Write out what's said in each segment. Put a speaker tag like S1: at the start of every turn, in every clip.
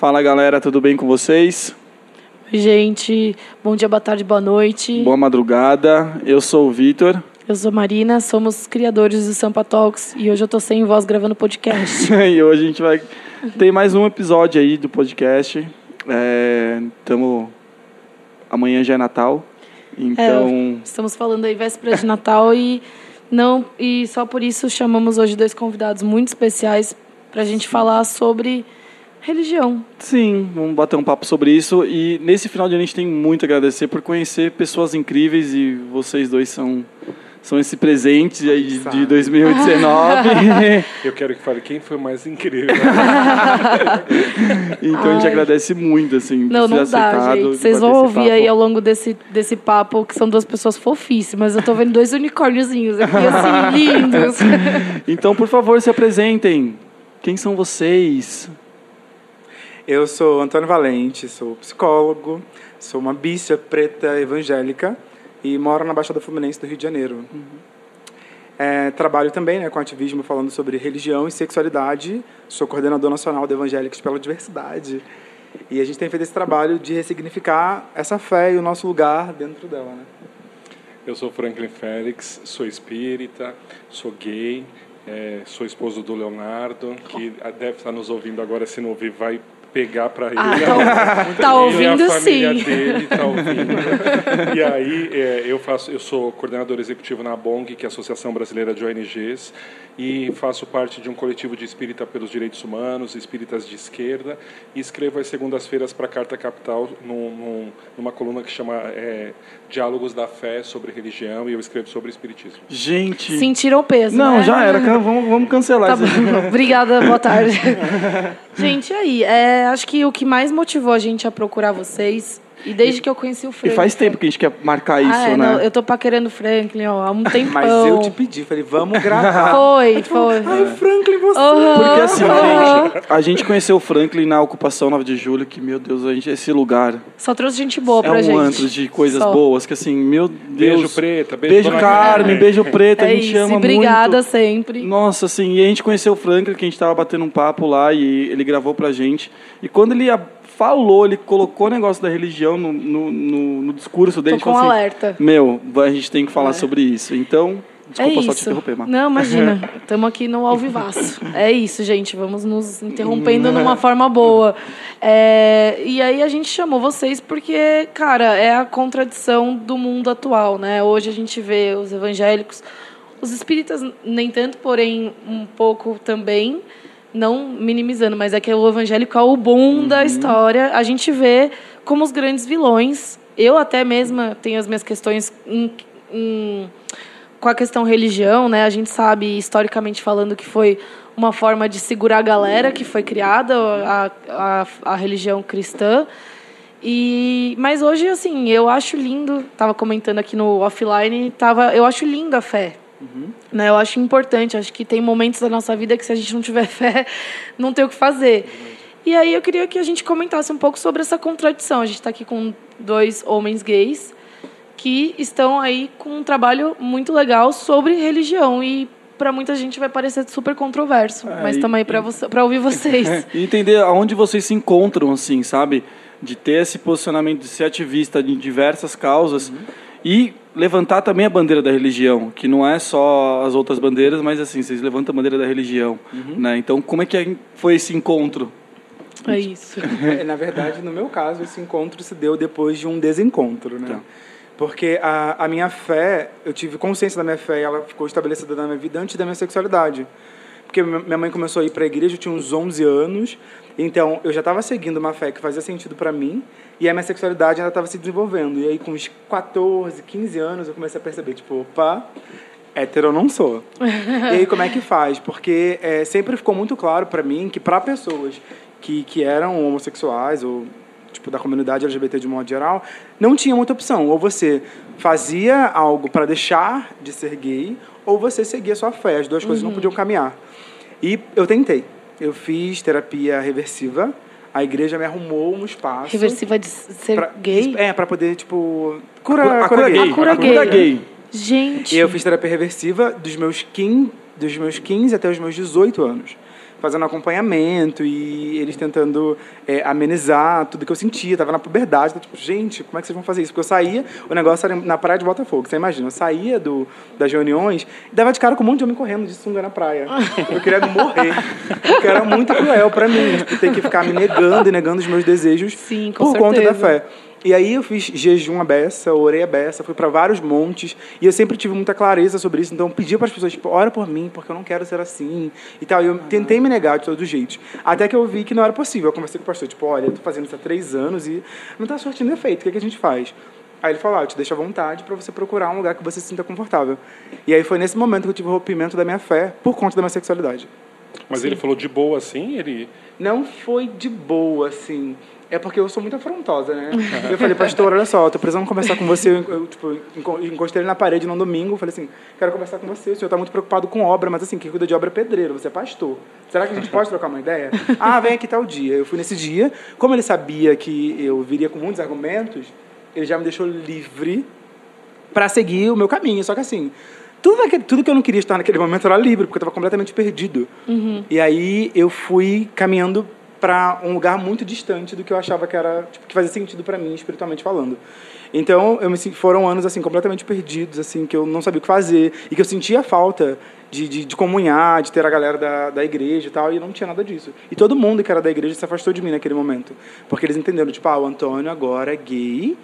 S1: Fala galera, tudo bem com vocês?
S2: Oi, gente. Bom dia, boa tarde, boa noite.
S1: Boa madrugada. Eu sou o Vitor.
S2: Eu sou Marina, somos criadores do Sampa Talks e hoje eu tô sem voz gravando podcast.
S1: e hoje a gente vai ter mais um episódio aí do podcast. É, tamo... Amanhã já é Natal, então...
S2: É, estamos falando aí véspera de Natal e não e só por isso chamamos hoje dois convidados muito especiais para a gente falar sobre religião.
S1: Sim, vamos bater um papo sobre isso. E nesse final de ano a gente tem muito a agradecer por conhecer pessoas incríveis e vocês dois são são esse presente aí de, de 2019.
S3: Eu quero que fale quem foi mais incrível.
S1: então Ai. a gente agradece muito, assim,
S2: Não, não dá, gente. Vocês vão ouvir papo. aí ao longo desse, desse papo que são duas pessoas fofíssimas. Eu tô vendo dois unicórniozinhos aqui, assim, lindos.
S1: então, por favor, se apresentem. Quem são vocês?
S4: Eu sou Antônio Valente, sou psicólogo, sou uma bicha preta evangélica e moro na Baixada Fluminense do Rio de Janeiro. Uhum. É, trabalho também né, com ativismo falando sobre religião e sexualidade. Sou coordenador nacional de Evangélicos pela Diversidade. E a gente tem feito esse trabalho de ressignificar essa fé e o nosso lugar dentro dela. Né?
S3: Eu sou Franklin Félix, sou espírita, sou gay, é, sou esposo do Leonardo, que deve estar nos ouvindo agora, se não ouvir, vai pegar para ele.
S2: Ah, tá, tá ouvindo
S3: ele, a família
S2: sim.
S3: dele tá ouvindo. e aí é, eu faço, eu sou coordenador executivo na BONG, que é a Associação Brasileira de ONGs, e faço parte de um coletivo de espírita pelos direitos humanos, espíritas de esquerda, e escrevo às segundas-feiras para a Carta Capital num, num, numa coluna que chama é, Diálogos da Fé sobre Religião, e eu escrevo sobre espiritismo.
S1: Gente,
S2: sentiram o peso?
S1: Não,
S2: né?
S1: já era. Vamos, vamos cancelar.
S2: Tá Obrigada, boa tarde. gente, aí, é, acho que o que mais motivou a gente a procurar vocês e desde que eu conheci o Franklin.
S1: E faz tempo que a gente quer marcar isso,
S2: ah, é,
S1: né?
S2: Não, eu tô paquerando o Franklin, ó, há um tempão.
S4: Mas eu te pedi, falei, vamos gravar.
S2: Foi, foi.
S4: Ai, Franklin, você.
S2: Uhum,
S1: Porque assim,
S2: uhum.
S1: gente, a gente conheceu o Franklin na ocupação 9 de julho, que, meu Deus, a gente, esse lugar.
S2: Só trouxe gente boa
S1: é
S2: pra
S1: um
S2: gente.
S1: antro de coisas
S2: Só.
S1: boas, que assim, meu Deus.
S3: Beijo preta, beijo,
S1: Beijo Carmen, beijo preta,
S2: É
S1: a gente
S2: isso,
S1: ama
S2: e obrigada
S1: muito.
S2: sempre.
S1: Nossa, assim, e a gente conheceu o Franklin, que a gente tava batendo um papo lá e ele gravou pra gente. E quando ele falou, ele colocou o negócio da religião no, no, no, no discurso dele.
S2: Tô com
S1: falou assim,
S2: alerta.
S1: Meu, a gente tem que falar
S2: É.
S1: sobre isso. Então, desculpa
S2: é
S1: só te interromper, Mar.
S2: Não, imagina. Estamos aqui no Alvivaço. É isso, gente. Vamos nos interrompendo numa forma boa. É, e aí a gente chamou vocês porque, cara, é a contradição do mundo atual, né? Hoje a gente vê os evangélicos, os espíritas nem tanto, porém um pouco também, não minimizando, mas é que o evangélico é o boom da história. A gente vê como os grandes vilões. Eu até mesma tenho as minhas questões em- em com a questão religião, né? A gente sabe historicamente falando que foi uma forma de segurar a galera que foi criada a, a, a religião cristã. E mas hoje assim, eu acho lindo, tava comentando aqui no offline, tava, eu acho lindo a fé. Né? Eu acho importante, acho que tem momentos da nossa vida que se a gente não tiver fé, não tem o que fazer. E aí eu queria que a gente comentasse um pouco sobre essa contradição. A gente está aqui com dois homens gays que estão aí com um trabalho muito legal sobre religião e para muita gente vai parecer super controverso,
S1: É,
S2: mas
S1: e-
S2: também para você, para ouvir vocês.
S1: E entender aonde vocês se encontram, assim, sabe? De ter esse posicionamento de ser ativista em diversas causas e levantar também a bandeira da religião, que não é só as outras bandeiras, mas assim, vocês levantam a bandeira da religião, né? Então, como é que foi esse encontro?
S2: É isso.
S4: É, Na verdade, no meu caso, esse encontro se deu depois de um desencontro, né?
S1: Tá.
S4: Porque a, a minha fé, eu tive consciência da minha fé e ela ficou estabelecida na minha vida antes da minha sexualidade. Porque mi- minha mãe começou a ir para a igreja, eu tinha uns 11 anos, então eu já estava seguindo uma fé que fazia sentido para mim e a minha sexualidade ainda estava se desenvolvendo. E aí, com uns 14, 15 anos, eu comecei a perceber, tipo, opa, hétero eu não sou. e aí, como é que faz? Porque é, sempre ficou muito claro para mim que para pessoas que, que eram homossexuais ou tipo da comunidade LGBT de modo geral, não tinha muita opção. Ou você fazia algo para deixar de ser gay, ou você seguia sua fé. As duas coisas não podiam caminhar. E eu tentei. Eu fiz terapia reversiva. A igreja me arrumou um espaço.
S2: Reversiva de ser
S4: pra-
S2: gay?
S4: É, para poder, tipo. Cura,
S1: A cura gay.
S2: A cura
S1: A cura gay.
S2: Gente.
S4: E eu fiz terapia reversiva dos meus 15, dos meus 15 até os meus 18 anos. Fazendo acompanhamento e eles tentando é, amenizar tudo que eu sentia. Tava na puberdade, então, tipo, gente, como é que vocês vão fazer isso? Porque eu saía, o negócio era na praia de Botafogo, você imagina, eu saía do, das reuniões e dava de cara com um monte de homem correndo de sunga na praia. Eu queria morrer, porque era muito cruel pra mim, tipo, ter que ficar me negando e negando os meus desejos
S2: Sim, com
S4: por conta da
S2: certeza.
S4: fé. E aí eu fiz jejum a beça, orei a beça, fui para vários montes, e eu sempre tive muita clareza sobre isso, então eu pedia para as pessoas, tipo, ora por mim, porque eu não quero ser assim, e tal. E eu tentei me negar de todos os jeitos, até que eu vi que não era possível. Eu conversei com o pastor, tipo, olha, eu tô fazendo isso há três anos e não tá surtindo efeito, o que, que a gente faz? Aí ele falou, ah, eu te deixo à vontade para você procurar um lugar que você se sinta confortável. E aí foi nesse momento que eu tive o rompimento da minha fé por conta da minha sexualidade.
S3: Mas ele falou de boa assim? Ele.
S4: Não foi de boa, assim. É porque eu sou muito afrontosa, né? Eu falei, pastor, olha só, tô precisando conversar com você. Eu, tipo, enco- encostei ele na parede num domingo. Falei assim, quero conversar com você. O senhor tá muito preocupado com obra, mas assim, quem cuida de obra é pedreiro, você é pastor. Será que a gente pode trocar uma ideia? Ah, vem aqui tal dia. Eu fui nesse dia. Como ele sabia que eu viria com muitos argumentos, ele já me deixou livre para seguir o meu caminho. Só que assim, tudo, aquele, tudo que eu não queria estar naquele momento era livre, porque eu estava completamente perdido. E aí eu fui caminhando para um lugar muito distante do que eu achava que era tipo, que fazia sentido para mim espiritualmente falando. Então eu me foram anos assim completamente perdidos, assim que eu não sabia o que fazer e que eu sentia falta de, de, de comunhar, de ter a galera da, da igreja e tal, e não tinha nada disso. E todo mundo que era da igreja se afastou de mim naquele momento, porque eles entenderam tipo, ah, o Antônio agora é gay,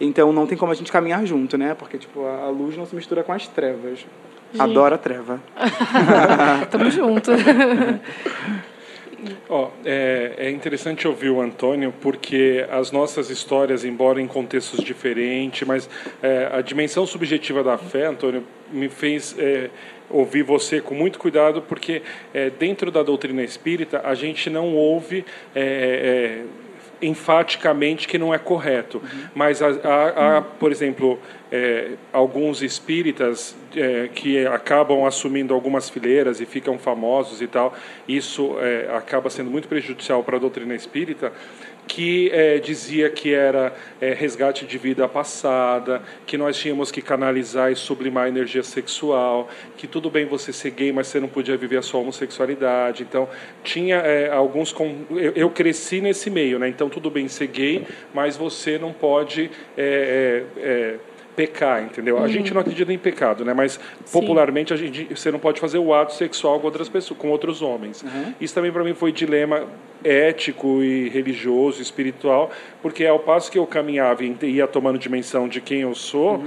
S4: então não tem como a gente caminhar junto, né? Porque tipo a a luz não se mistura com as trevas. Adoro a treva.
S2: Tamo junto.
S3: Ó, é, é interessante ouvir o Antônio, porque as nossas histórias, embora em contextos diferentes, mas é, a dimensão subjetiva da fé, Antônio, me fez é, ouvir você com muito cuidado, porque é, dentro da doutrina espírita a gente não ouve. é, é, enfaticamente que não é correto, mas há, há- há, por exemplo, é, alguns espíritas é, que acabam assumindo algumas fileiras e ficam famosos e tal, isso é, acaba sendo muito prejudicial para a doutrina espírita, que é, dizia que era é, resgate de vida passada, que nós tínhamos que canalizar e sublimar a energia sexual, que tudo bem você ser gay, mas você não podia viver a sua homossexualidade. Então, tinha é, alguns. Com... Eu, eu cresci nesse meio, né? Então, tudo bem ser gay, mas você não pode. Pecar, entendeu? A gente não acredita em pecado, né? Mas popularmente a gente, você não pode fazer o ato sexual com outras pessoas, com outros homens. Isso também para mim foi dilema ético e religioso, espiritual, porque ao passo que eu caminhava e ia tomando dimensão de quem eu sou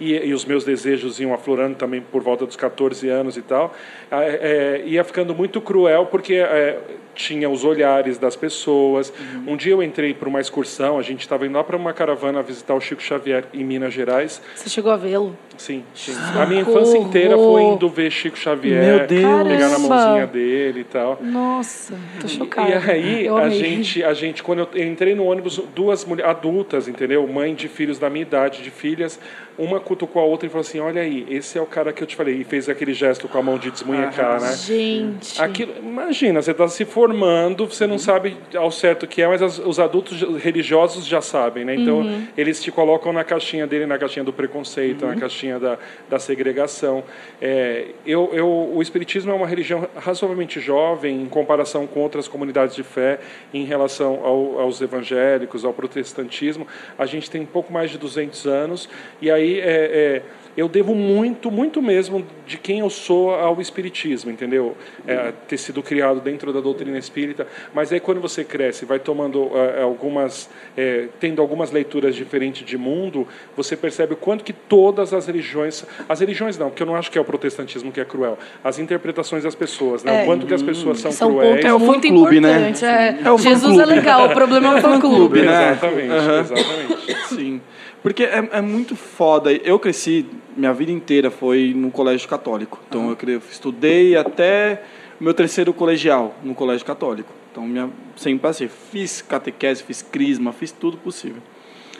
S3: e, e os meus desejos iam aflorando também por volta dos 14 anos e tal, ah, é, ia ficando muito cruel porque é, tinha os olhares das pessoas. Um dia eu entrei para uma excursão, a gente estava indo lá para uma caravana visitar o Chico Xavier em Minas Gerais.
S2: Você chegou a vê-lo?
S3: Sim, sim. A minha infância inteira foi indo ver Chico Xavier, pegar na mãozinha dele e tal.
S2: Nossa, tô chocada.
S3: E aí,
S2: Eu
S3: a gente, a gente, quando eu entrei no ônibus, duas mulheres adultas, entendeu? Mãe de filhos da minha idade, de filhas, uma cutucou a outra e falou assim: Olha aí, esse é o cara que eu te falei. E fez aquele gesto com a mão de desmunhecar, né?
S2: Gente.
S3: Aquilo, imagina, você está se formando, você não sabe ao certo o que é, mas as- os adultos religiosos já sabem, né? Então,
S2: Uhum.
S3: eles te colocam na caixinha dele, na caixinha do preconceito, na caixinha da, da segregação. É, eu, eu, o Espiritismo é uma religião razoavelmente jovem em comparação com outras comunidades de fé, em relação ao, aos evangélicos, ao protestantismo. A gente tem um pouco mais de 200 anos, e aí é, é, eu devo muito, muito mesmo de quem eu sou ao espiritismo, entendeu? É, ter sido criado dentro da doutrina espírita, mas aí quando você cresce, vai tomando é, algumas, é, tendo algumas leituras diferentes de mundo, você percebe o quanto que todas as religiões, as religiões não, porque eu não acho que é o protestantismo que é cruel, as interpretações das pessoas, né?
S2: É.
S3: o quanto que as pessoas são,
S2: São
S3: cruéis.
S1: É o
S2: muito
S1: fã-clube, né?
S2: É.
S1: É o
S2: Jesus é legal, o problema é o fã-clube.
S1: né?
S3: Exatamente,
S1: Aham.
S3: exatamente.
S1: Sim. Porque é, é muito foda. Eu cresci, minha vida inteira foi no colégio católico. Então eu cre- estudei até meu terceiro colegial no colégio católico. Então minha, sempre passei. Fiz catequese, fiz crisma, fiz tudo possível.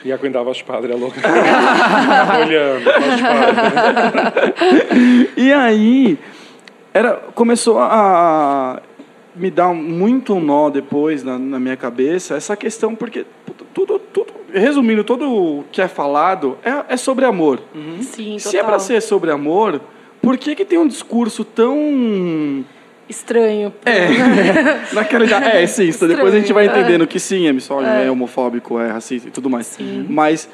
S3: E aguentava as padres, é louco. Olhando, as padres.
S1: E aí era, começou a me dar muito um nó depois na, na minha cabeça essa questão, porque tudo, tudo, resumindo, tudo o que é falado é, é sobre amor.
S2: Sim, total.
S1: Se é para ser sobre amor, por que, que tem um discurso tão
S2: Estranho.
S1: É, naquela já, é, sim, isso depois a gente vai
S2: Estranho,
S1: entendendo que sim, é misógino, é. homofóbico, é racista e tudo mais. Mas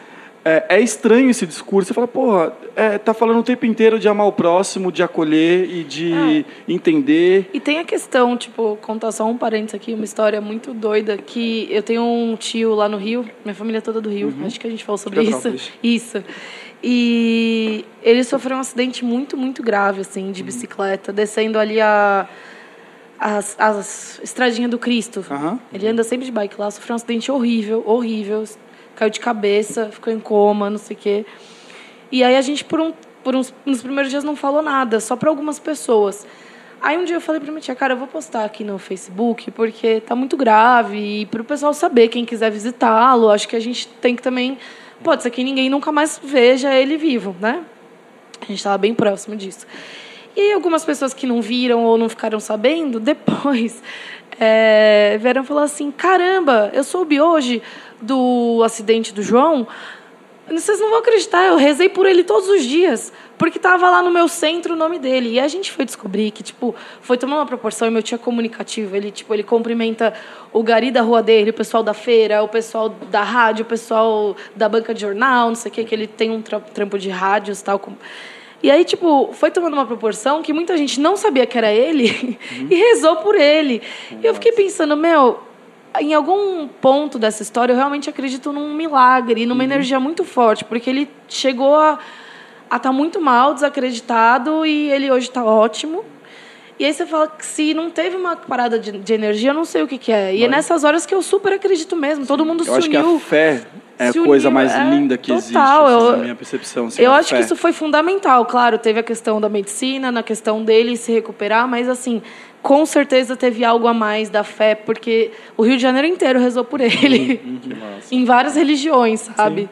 S1: é, é estranho esse discurso, você fala, porra, é, tá falando o tempo inteiro de amar o próximo, de acolher e de entender.
S2: E tem a questão, tipo, contar só um parênteses aqui, uma história muito doida, que eu tenho um tio lá no Rio, minha família é toda do Rio, acho que a gente falou sobre isso. Isso. E ele sofreu um acidente muito, muito grave, assim, de bicicleta, descendo ali a... As, as estradinhas do Cristo.
S4: Aham.
S2: Ele anda sempre de bike lá, sofreu um acidente horrível, horrível. Caiu de cabeça, ficou em coma, não sei o quê. E aí a gente, por, um, por uns, nos primeiros dias, não falou nada, só para algumas pessoas. Aí um dia eu falei pra minha tia, cara, eu vou postar aqui no Facebook, porque tá muito grave, e pro pessoal saber, quem quiser visitá-lo, acho que a gente tem que também... Pode ser que ninguém nunca mais veja ele vivo, né? A gente estava bem próximo disso. E algumas pessoas que não viram ou não ficaram sabendo, depois é, vieram falar assim: caramba, eu soube hoje do acidente do João. Vocês não vão acreditar, eu rezei por ele todos os dias, porque estava lá no meu centro o nome dele. E a gente foi descobrir que, tipo, foi tomar uma proporção, e meu tio é comunicativo, ele, tipo, ele cumprimenta o gari da rua dele, o pessoal da feira, o pessoal da rádio, o pessoal da banca de jornal, não sei o que, que ele tem um tra- trampo de rádios e tal. com- E aí, tipo, foi tomando uma proporção que muita gente não sabia que era ele e rezou por ele. E eu fiquei pensando, meu, em algum ponto dessa história, eu realmente acredito num milagre, numa energia muito forte, porque ele chegou a estar muito mal, desacreditado, e ele hoje está ótimo. E aí você fala que se não teve uma parada de, de energia, eu não sei o que, que é. E é nessas horas que eu super acredito mesmo. Todo mundo
S1: Eu
S2: se
S1: acho que
S2: uniu.
S1: a fé é a coisa
S2: uniu,
S1: mais
S2: é,
S1: linda que existe,
S2: total,
S1: assim,
S2: eu-
S1: na minha percepção. assim,
S2: Eu acho que
S1: fé.
S2: isso foi fundamental, claro. Teve a questão da medicina, na questão dele se recuperar, mas assim, com certeza teve algo a mais da fé, porque o Rio de Janeiro inteiro rezou por ele.
S3: Que massa.
S2: em várias religiões, sabe?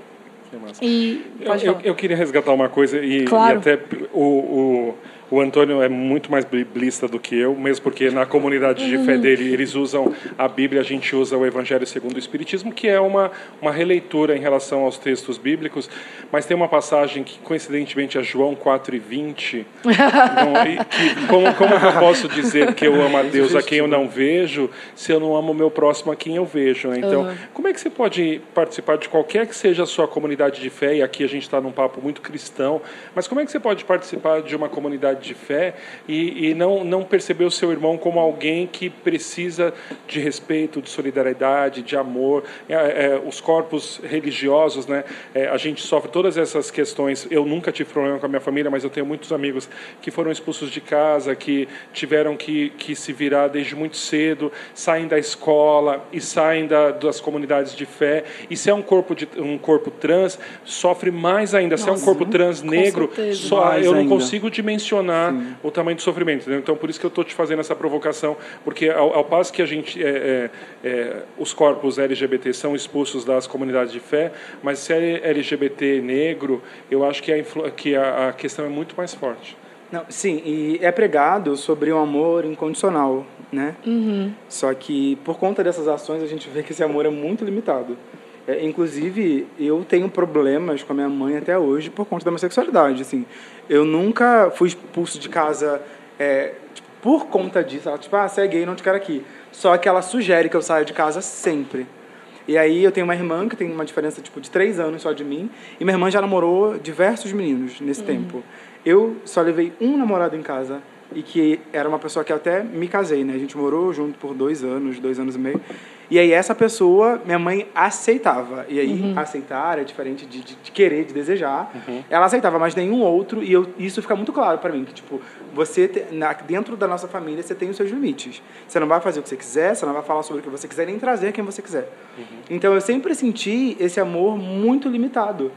S3: Que massa.
S2: E.
S3: Eu, eu, eu queria resgatar uma coisa e,
S2: Claro.
S3: e até o, o, o Antônio é muito mais biblista do que eu, mesmo porque na comunidade de
S2: Uhum.
S3: fé dele eles usam a Bíblia, a gente usa o Evangelho segundo o Espiritismo, que é uma, uma releitura em relação aos textos bíblicos, mas tem uma passagem que coincidentemente é João 4 e 20, não, que, como, como eu posso dizer que eu amo a Deus a quem eu não vejo, se eu não amo o meu próximo a quem eu vejo? né? Então,
S2: Uhum.
S3: como é que você pode participar de qualquer que seja a sua comunidade de fé? E aqui a gente está num papo muito cristão, mas como é que você pode participar de uma comunidade de fé e, e não, não perceber o seu irmão como alguém que precisa de respeito, de solidariedade, de amor? É, é, os corpos religiosos, né? É, a gente sofre todas essas questões. Eu nunca tive problema com a minha família, mas eu tenho muitos amigos que foram expulsos de casa, que tiveram que, que se virar desde muito cedo, saem da escola e saem da, das comunidades de fé. E se é um corpo, de, um corpo trans, sofre mais ainda. se é um
S2: Nossa,
S3: corpo trans negro,
S2: certeza.
S3: só,
S1: Mais
S3: eu não
S1: ainda.
S3: consigo dimensionar o tamanho do sofrimento. entendeu? Então, por isso que eu estou te fazendo essa provocação, porque ao, ao passo que a gente, é, é, é, os corpos LGBT são expulsos das comunidades de fé, mas se é LGBT negro, eu acho que a, que a, a questão é muito mais forte.
S4: Não, sim, e é pregado sobre um amor incondicional, né? Só que por conta dessas ações a gente vê que esse amor é muito limitado. É, inclusive, eu tenho problemas com a minha mãe até hoje por conta da minha sexualidade. Assim, eu nunca fui expulso de casa é, tipo, por conta disso. Ela, tipo, ah, você é gay, não te quero aqui. Só que ela sugere que eu saia de casa sempre. E aí eu tenho uma irmã que tem uma diferença tipo de três anos só de mim. E minha irmã já namorou diversos meninos nesse tempo. Eu só levei um namorado em casa e que era uma pessoa que eu até me casei, né? A gente morou junto por dois anos, dois anos e meio. E aí essa pessoa, minha mãe aceitava. E aí aceitar é diferente de, de, de querer, de desejar. Ela aceitava, mas nenhum outro. E eu, isso fica muito claro para mim que tipo você te- na, dentro da nossa família você tem os seus limites. Você não vai fazer o que você quiser, você não vai falar sobre o que você quiser nem trazer quem você quiser. Então eu sempre senti esse amor muito limitado.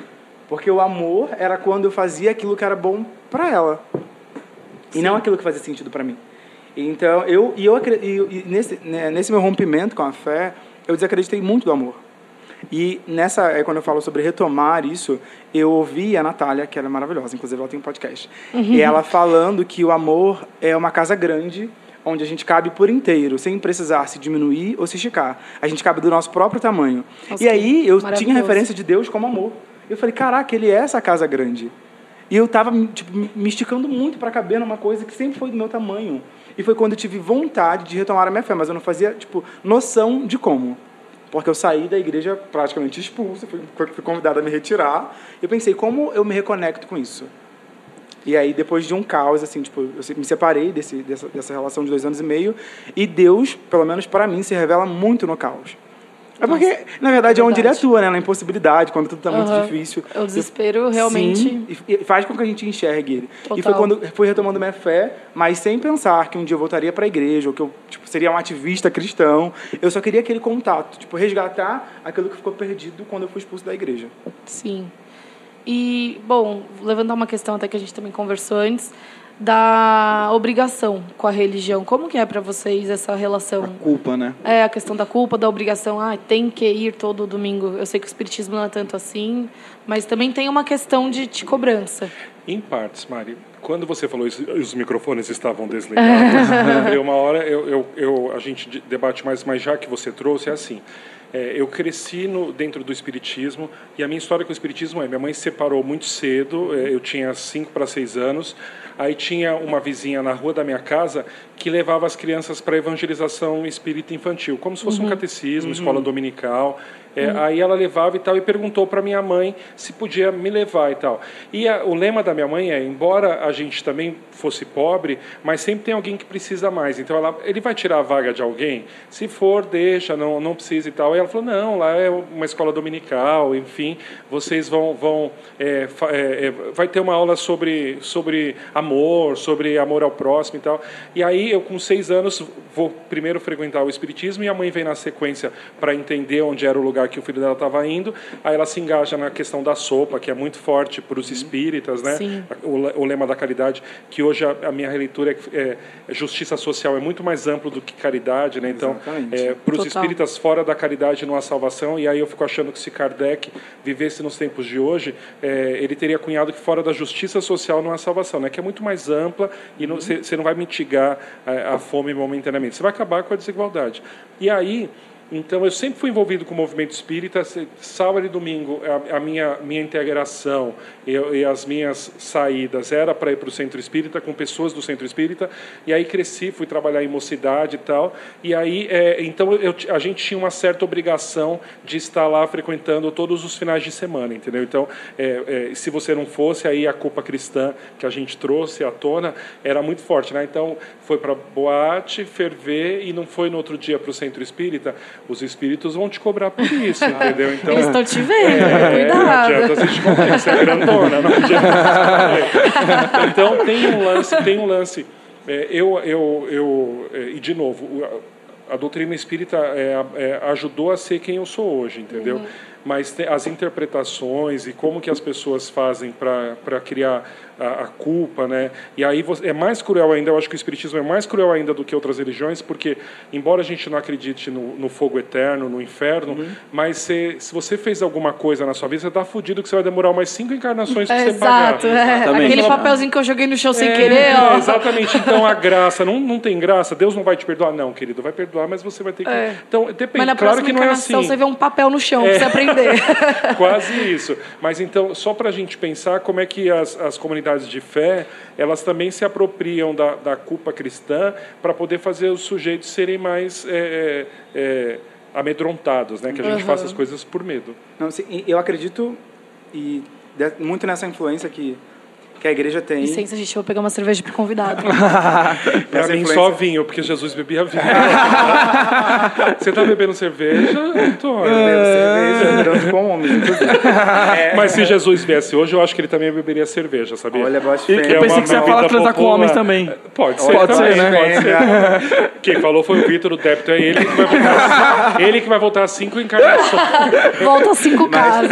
S4: Porque o amor era quando eu fazia aquilo que era bom para ela. E não aquilo que fazia sentido para mim. Então, eu e eu e, nesse né, nesse meu rompimento com a fé, eu desacreditei muito do amor. E nessa, é quando eu falo sobre retomar isso, eu ouvi a Natália, que ela é maravilhosa, inclusive ela tem um podcast, e ela falando que o amor é uma casa grande onde a gente cabe por inteiro, sem precisar se diminuir ou se esticar. A gente cabe do nosso próprio tamanho.
S2: Nossa,
S4: e aí eu tinha referência de Deus como amor. Eu falei, caraca, ele é essa casa grande. E eu tava, tipo, me esticando muito para caber numa coisa que sempre foi do meu tamanho. E foi quando eu tive vontade de retomar a minha fé, mas eu não fazia, tipo, noção de como. Porque eu saí da igreja praticamente expulso, fui, fui convidado a me retirar. E eu pensei, como eu me reconecto com isso? E aí, depois de um caos, assim, tipo, eu me separei desse, dessa, dessa relação de dois anos e meio. E Deus, pelo menos para mim, se revela muito no caos. É porque, Nossa, na verdade, é onde ele atua, né? Na impossibilidade, quando tudo está uhum. muito difícil.
S2: É o desespero realmente.
S4: Sim, e faz com que a gente enxergue ele. Total. E foi quando fui retomando minha fé, mas sem pensar que um dia eu voltaria para a igreja, ou que eu tipo, seria um ativista cristão. Eu só queria aquele contato, tipo, resgatar aquilo que ficou perdido quando eu fui expulso da igreja.
S2: Sim. E, bom, levantar uma questão até que a gente também conversou antes da obrigação com a religião. Como que é para vocês essa relação?
S1: A culpa, né?
S2: É, a questão da culpa, da obrigação. Ah, tem que ir todo domingo. Eu sei que o espiritismo não é tanto assim, mas também tem uma questão de, de cobrança.
S3: Em partes, Mari. Quando você falou isso, os microfones estavam desligados. uma hora eu, eu, eu, a gente debate mais, mas já que você trouxe, é assim. É, eu cresci no, dentro do espiritismo e a minha história com o espiritismo é: minha mãe se separou muito cedo, é, eu tinha 5 para 6 anos. Aí tinha uma vizinha na rua da minha casa que levava as crianças para evangelização espírita infantil, como se fosse uhum. um catecismo, uhum. escola dominical. É. Aí ela levava e tal e perguntou para minha mãe se podia me levar e tal. E a, o lema da minha mãe é: embora a gente também fosse pobre, mas sempre tem alguém que precisa mais. Então ela, ele vai tirar a vaga de alguém? Se for, deixa, não, não precisa e tal. E ela falou: não, lá é uma escola dominical, enfim, vocês vão vão é, é, é, vai ter uma aula sobre sobre amor, sobre amor ao próximo e tal. E aí eu com seis anos vou primeiro frequentar o espiritismo e a mãe vem na sequência para entender onde era o lugar que o filho dela estava indo. Aí ela se engaja na questão da sopa, que é muito forte para os espíritas, né? O, o, lema da caridade, que hoje a, a minha releitura é, é, justiça social é muito mais amplo do que caridade, né? Então, é, para os espíritas fora da caridade não há salvação. E aí eu fico achando que se Kardec vivesse nos tempos de hoje, é, ele teria cunhado que fora da justiça social não há salvação, né? Que é muito mais ampla e você uhum. não, não vai mitigar a, a fome momentaneamente. Você vai acabar com a desigualdade. E aí então, eu sempre fui envolvido com o movimento espírita. Sábado e domingo, a, a minha, minha integração e, e, as minhas saídas era para ir para o centro espírita, com pessoas do centro espírita. E aí cresci, fui trabalhar em mocidade e tal. E aí, é, então, eu, a gente tinha uma certa obrigação de estar lá frequentando todos os finais de semana, entendeu? Então, é, é, se você não fosse, aí a culpa cristã que a gente trouxe à tona era muito forte, né? Então, foi para boate, ferver e não foi no outro dia para o centro espírita os espíritos vão te cobrar por isso, entendeu?
S2: Então, Eles estão te vendo, é, cuidado. Não
S3: adianta comprar, você é grandona, não adianta. Então tem um lance, tem um lance. É, eu, eu, eu, é, e de novo, a doutrina espírita é, é, ajudou a ser quem eu sou hoje, entendeu? Uhum. Mas as interpretações e como que as pessoas fazem para criar a, a, culpa, né? E aí você, é mais cruel ainda, eu acho que o espiritismo é mais cruel ainda do que outras religiões, porque embora a gente não acredite no, no fogo eterno, no inferno, uhum. mas se, se você fez alguma coisa na sua vida, você está fudido que você vai demorar mais cinco encarnações para
S2: é,
S3: você pagar.
S2: Exato, é. aquele papelzinho que eu joguei no chão sem é, querer. Ó.
S3: exatamente. Então a graça não, não tem graça. Deus não vai te perdoar, não, querido, vai perdoar, mas você vai ter que. É. Então depende.
S2: Mas na
S3: claro que não é
S2: assim.
S3: Você
S2: vê um papel no chão é. você
S3: Quase isso. Mas então só para a gente pensar como é que as, as comunidades de fé elas também se apropriam da, da culpa cristã para poder fazer os sujeitos serem mais é, é, é amedrontados, né? que a gente uhum. faça as coisas por medo.
S4: Não, eu acredito e muito nessa influência que que a igreja tem.
S2: Licença, gente, eu vou pegar uma cerveja pro convidado.
S3: pra mim só vinho, porque Jesus bebia vinho. Você tá bebendo cerveja, Antônio?
S4: É... cerveja, com homens.
S3: É... Mas se Jesus viesse hoje, eu acho que ele também beberia cerveja, sabia?
S4: Olha,
S1: e, Eu é pensei que você ia falar transar com homens também.
S3: Pode ser,
S1: pode
S3: também,
S1: ser, né?
S3: Pode ser. Quem falou foi o Vitor, o débito é ele que vai voltar, ele que vai voltar a cinco encarnações.
S2: Volta a cinco casas.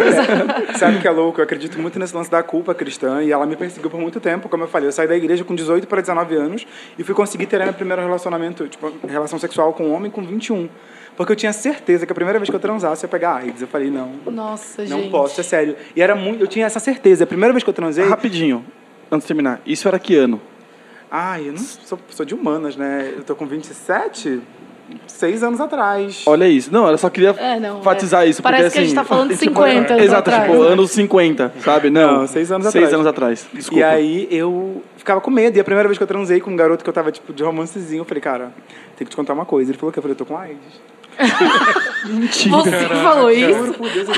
S4: Sabe o que é louco? Eu acredito muito nesse lance da culpa cristã e ela me perseguiu perseguiu por muito tempo, como eu falei. Eu saí da igreja com 18 para 19 anos e fui conseguir ter meu primeiro relacionamento, tipo, relação sexual com um homem com 21. Porque eu tinha certeza que a primeira vez que eu transasse eu ia pegar AIDS. Eu falei, não.
S2: Nossa,
S4: não
S2: gente.
S4: Não posso, é sério. E era muito. Eu tinha essa certeza. A primeira vez que eu transei.
S1: Rapidinho, antes de terminar. Isso era que ano?
S4: Ah, eu não sou, sou de humanas, né? Eu tô com 27. Seis anos atrás.
S1: Olha isso. Não, eu só queria
S2: É, não,
S1: enfatizar
S2: é.
S1: isso.
S2: Parece
S1: porque,
S2: que a gente
S1: assim,
S2: tá falando de
S1: tipo,
S2: 50 anos
S1: Exato,
S2: atrás,
S1: tipo, anos 50, sabe? Não,
S4: Não, seis anos
S1: seis
S4: atrás.
S1: anos atrás. Desculpa.
S4: E aí eu ficava com medo. E a primeira vez que eu transei com um garoto que eu tava, tipo, de romancezinho, eu falei, cara, tem que te contar uma coisa. Ele falou que eu falei, eu tô com AIDS.
S1: Mentira.
S2: Você que falou isso?
S4: Juro por Deus.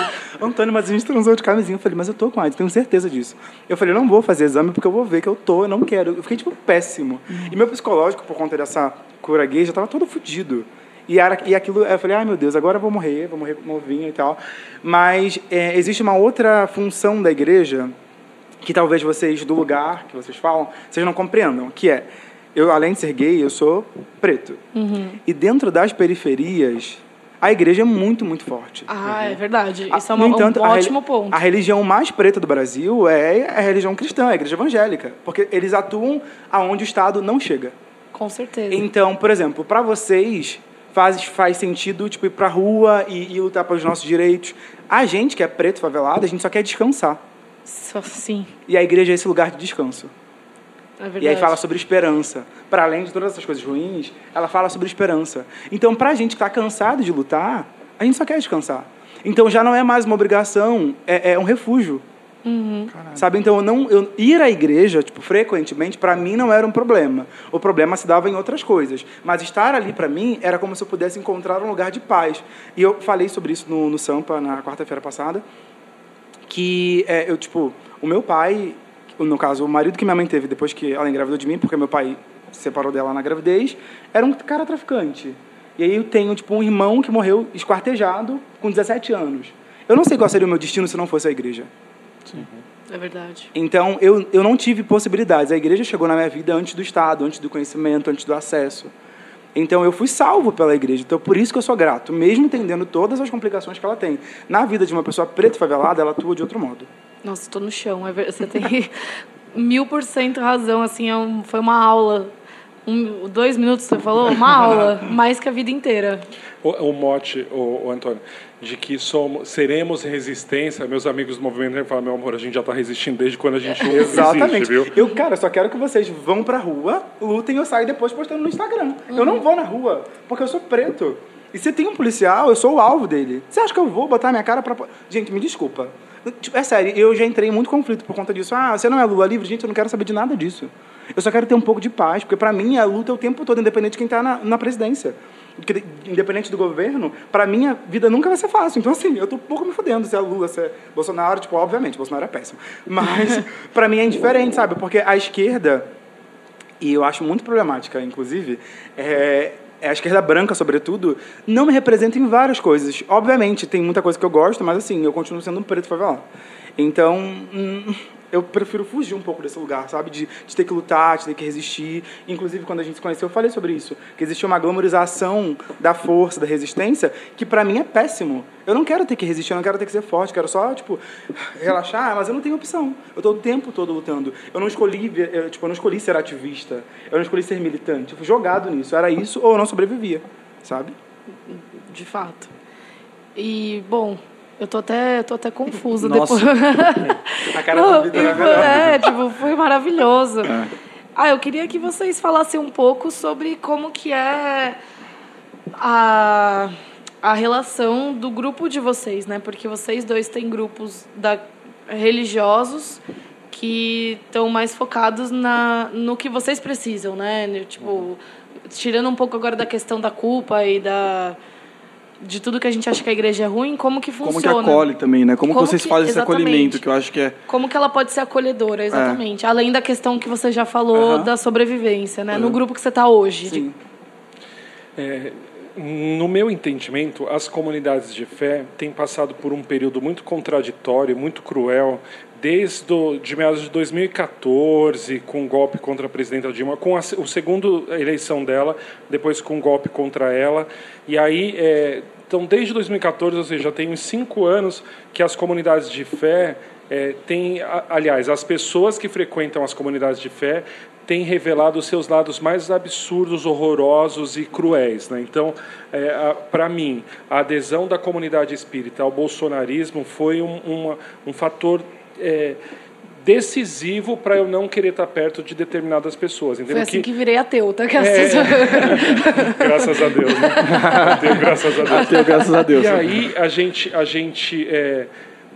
S4: Antônio, mas a gente transou de camisinha. Eu falei, mas eu tô com AIDS, tenho certeza disso. Eu falei, não vou fazer exame porque eu vou ver que eu tô, eu não quero. Eu fiquei, tipo, péssimo. E meu psicológico, por conta dessa cura gay, já tava todo fudido. E, era, e aquilo, eu falei, ai meu Deus, agora eu vou morrer, vou morrer novinho e tal. Mas é, existe uma outra função da igreja que talvez vocês, do lugar que vocês falam, vocês não compreendam, que é, eu, além de ser gay, eu sou preto. E dentro das periferias, a igreja é muito, muito forte.
S2: Ah, é verdade. Isso é uma,
S4: entanto,
S2: um ótimo ponto.
S4: A religião mais preta do Brasil é a religião cristã, a igreja evangélica. Porque eles atuam aonde o Estado não chega.
S2: Com certeza.
S4: Então, por exemplo, para vocês faz, faz sentido tipo, ir pra rua e, e lutar pelos nossos direitos. A gente que é preto favelado, a gente só quer descansar.
S2: Só- Sim,
S4: E a igreja é esse lugar de descanso.
S2: É.
S4: E aí fala sobre esperança. Para além de todas essas coisas ruins, ela fala sobre esperança. Então, pra gente que tá cansado de lutar, a gente só quer descansar. Então já não é mais uma obrigação, é, é um refúgio. Sabe? Então, eu não, eu, ir à igreja, tipo, frequentemente, para mim não era um problema. O problema se dava em outras coisas. Mas estar ali, para mim, era como se eu pudesse encontrar um lugar de paz. E eu falei sobre isso no, no Sampa, na quarta-feira passada, que é, eu, tipo, o meu pai, no caso, o marido que minha mãe teve depois que ela engravidou de mim, porque meu pai se separou dela na gravidez, era um cara traficante. E aí eu tenho, tipo, um irmão que morreu esquartejado com 17 anos. Eu não sei qual seria o meu destino se não fosse a igreja.
S2: É verdade.
S4: Então, eu, eu não tive possibilidades. A igreja chegou na minha vida antes do Estado, antes do conhecimento, antes do acesso. Então, eu fui salvo pela igreja. Então, por isso que eu sou grato, mesmo entendendo todas as complicações que ela tem. Na vida de uma pessoa preta e favelada, ela atua de outro modo.
S2: Nossa, tô no chão. é Você tem mil por cento razão. Assim, é um- foi uma aula. Um, dois minutos, você falou? Uma aula. Mais que a vida inteira.
S3: O, o mote, o, Antônio, de que somos, seremos resistência, meus amigos do movimento falam, meu amor, a gente já está resistindo desde quando a gente
S4: Exatamente.
S3: existe, viu?
S4: Eu, cara, só quero que vocês vão pra rua, lutem e eu saio depois postando no Instagram. Eu não vou na rua, porque eu sou preto. E se tem um policial, eu sou o alvo dele. Você acha que eu vou botar minha cara pra. Gente, me desculpa. Tipo, É sério, eu já entrei em muito conflito por conta disso. Ah, você não é Lula livre? Gente, eu não quero saber de nada disso. Eu só quero ter um pouco de paz, porque pra mim a luta é o tempo todo, independente de quem tá na, na presidência. Porque, independente do governo, pra mim a vida nunca vai ser fácil. Então, assim, eu tô um pouco me fudendo se é Lula, se é Bolsonaro. Tipo, obviamente, Bolsonaro é péssimo. Mas, pra mim é indiferente, sabe? Porque a esquerda, e eu acho muito problemática, inclusive, é a esquerda branca, sobretudo, não me representa em várias coisas. Obviamente, tem muita coisa que eu gosto, mas assim, eu continuo sendo um preto favelado. Então, hum, eu prefiro fugir um pouco desse lugar, sabe? De, de ter que lutar, de ter que resistir. Inclusive, quando a gente se conheceu, eu falei sobre isso. Que existe uma glamorização da força, da resistência, que pra mim é péssimo. Eu não quero ter que resistir, eu não quero ter que ser forte, quero só, tipo, relaxar, mas eu não tenho opção. Eu tô o tempo todo lutando. Eu não escolhi, eu, tipo, eu não escolhi ser ativista. Eu não escolhi ser militante. Eu fui jogado nisso. Era isso ou eu não sobrevivia, sabe?
S2: De fato. E, bom, eu tô até, tô até confusa
S1: Nossa.
S2: depois.
S4: A cara
S2: Não,
S4: da vida
S2: foi-
S4: melhor.
S2: é, tipo, foi maravilhoso. Ah, eu queria que vocês falassem um pouco sobre como que é a, a relação do grupo de vocês, né? Porque vocês dois têm grupos da, religiosos que estão mais focados na, no que vocês precisam, né? Tipo, tirando um pouco agora da questão da culpa e da de tudo que a gente acha que a igreja é ruim, como que
S1: Como
S2: funciona?
S1: que acolhe também, né? Como,
S2: Como
S1: que vocês
S2: que-
S1: fazem esse
S2: exatamente.
S1: acolhimento, que eu acho que é...
S2: Como que ela pode ser acolhedora, exatamente. Além da questão que você já falou da sobrevivência, né? No grupo que você está hoje.
S4: Sim.
S3: É, no meu entendimento, as comunidades de fé têm passado por um período muito contraditório, muito cruel, desde do, de meados de 2014, com o golpe contra a presidenta Dilma, com a, o segundo eleição dela, depois com o golpe contra ela. E aí, é, então, desde 2014, ou seja, tem uns cinco anos que as comunidades de fé é, têm, aliás, as pessoas que frequentam as comunidades de fé têm revelado os seus lados mais absurdos, horrorosos e cruéis. Né? Então, é, para mim, a adesão da comunidade espírita ao bolsonarismo foi um, uma- um fator é, decisivo para eu não querer estar perto de determinadas pessoas. Entendeu?
S2: Foi assim que virei ateu, tá? Que
S3: É,
S2: essas-
S3: graças a Deus. Né? Ateu, graças a Deus.
S1: Ateu, graças a Deus.
S3: E aí a gente, a gente é,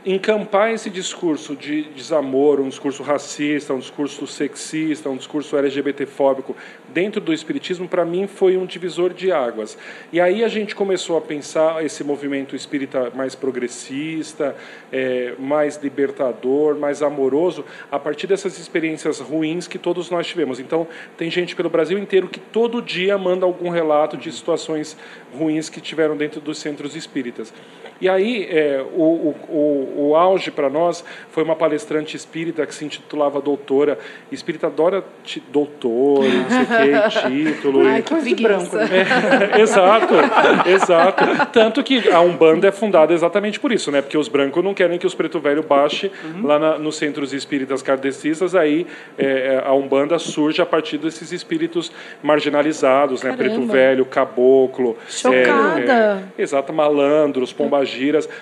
S3: encampar esse discurso de desamor, um discurso racista, um discurso sexista, um discurso LGBTfóbico dentro do espiritismo, para mim foi um divisor de águas. E aí a gente começou a pensar esse movimento espírita mais progressista, é, mais libertador, mais amoroso, a partir dessas experiências ruins que todos nós tivemos. Então, tem gente pelo Brasil inteiro que todo dia manda algum relato de situações ruins que tiveram dentro dos centros espíritas. E aí, é, o, o, o, o auge para nós foi uma palestrante espírita que se intitulava Doutora. Espírita adora doutor, não sei o quê, título.
S2: Ai,
S3: e-
S4: Coisa de branco, né?
S3: é, exato, exato. Tanto que a Umbanda é fundada exatamente por isso, né? Porque os brancos não querem que os preto velho baixe lá na, nos centros espíritas kardecistas, aí é, a Umbanda surge a partir desses espíritos marginalizados, né? Preto
S2: Caramba.
S3: velho, caboclo.
S2: Chocada.
S3: É, é, exato, malandros, pombagiras.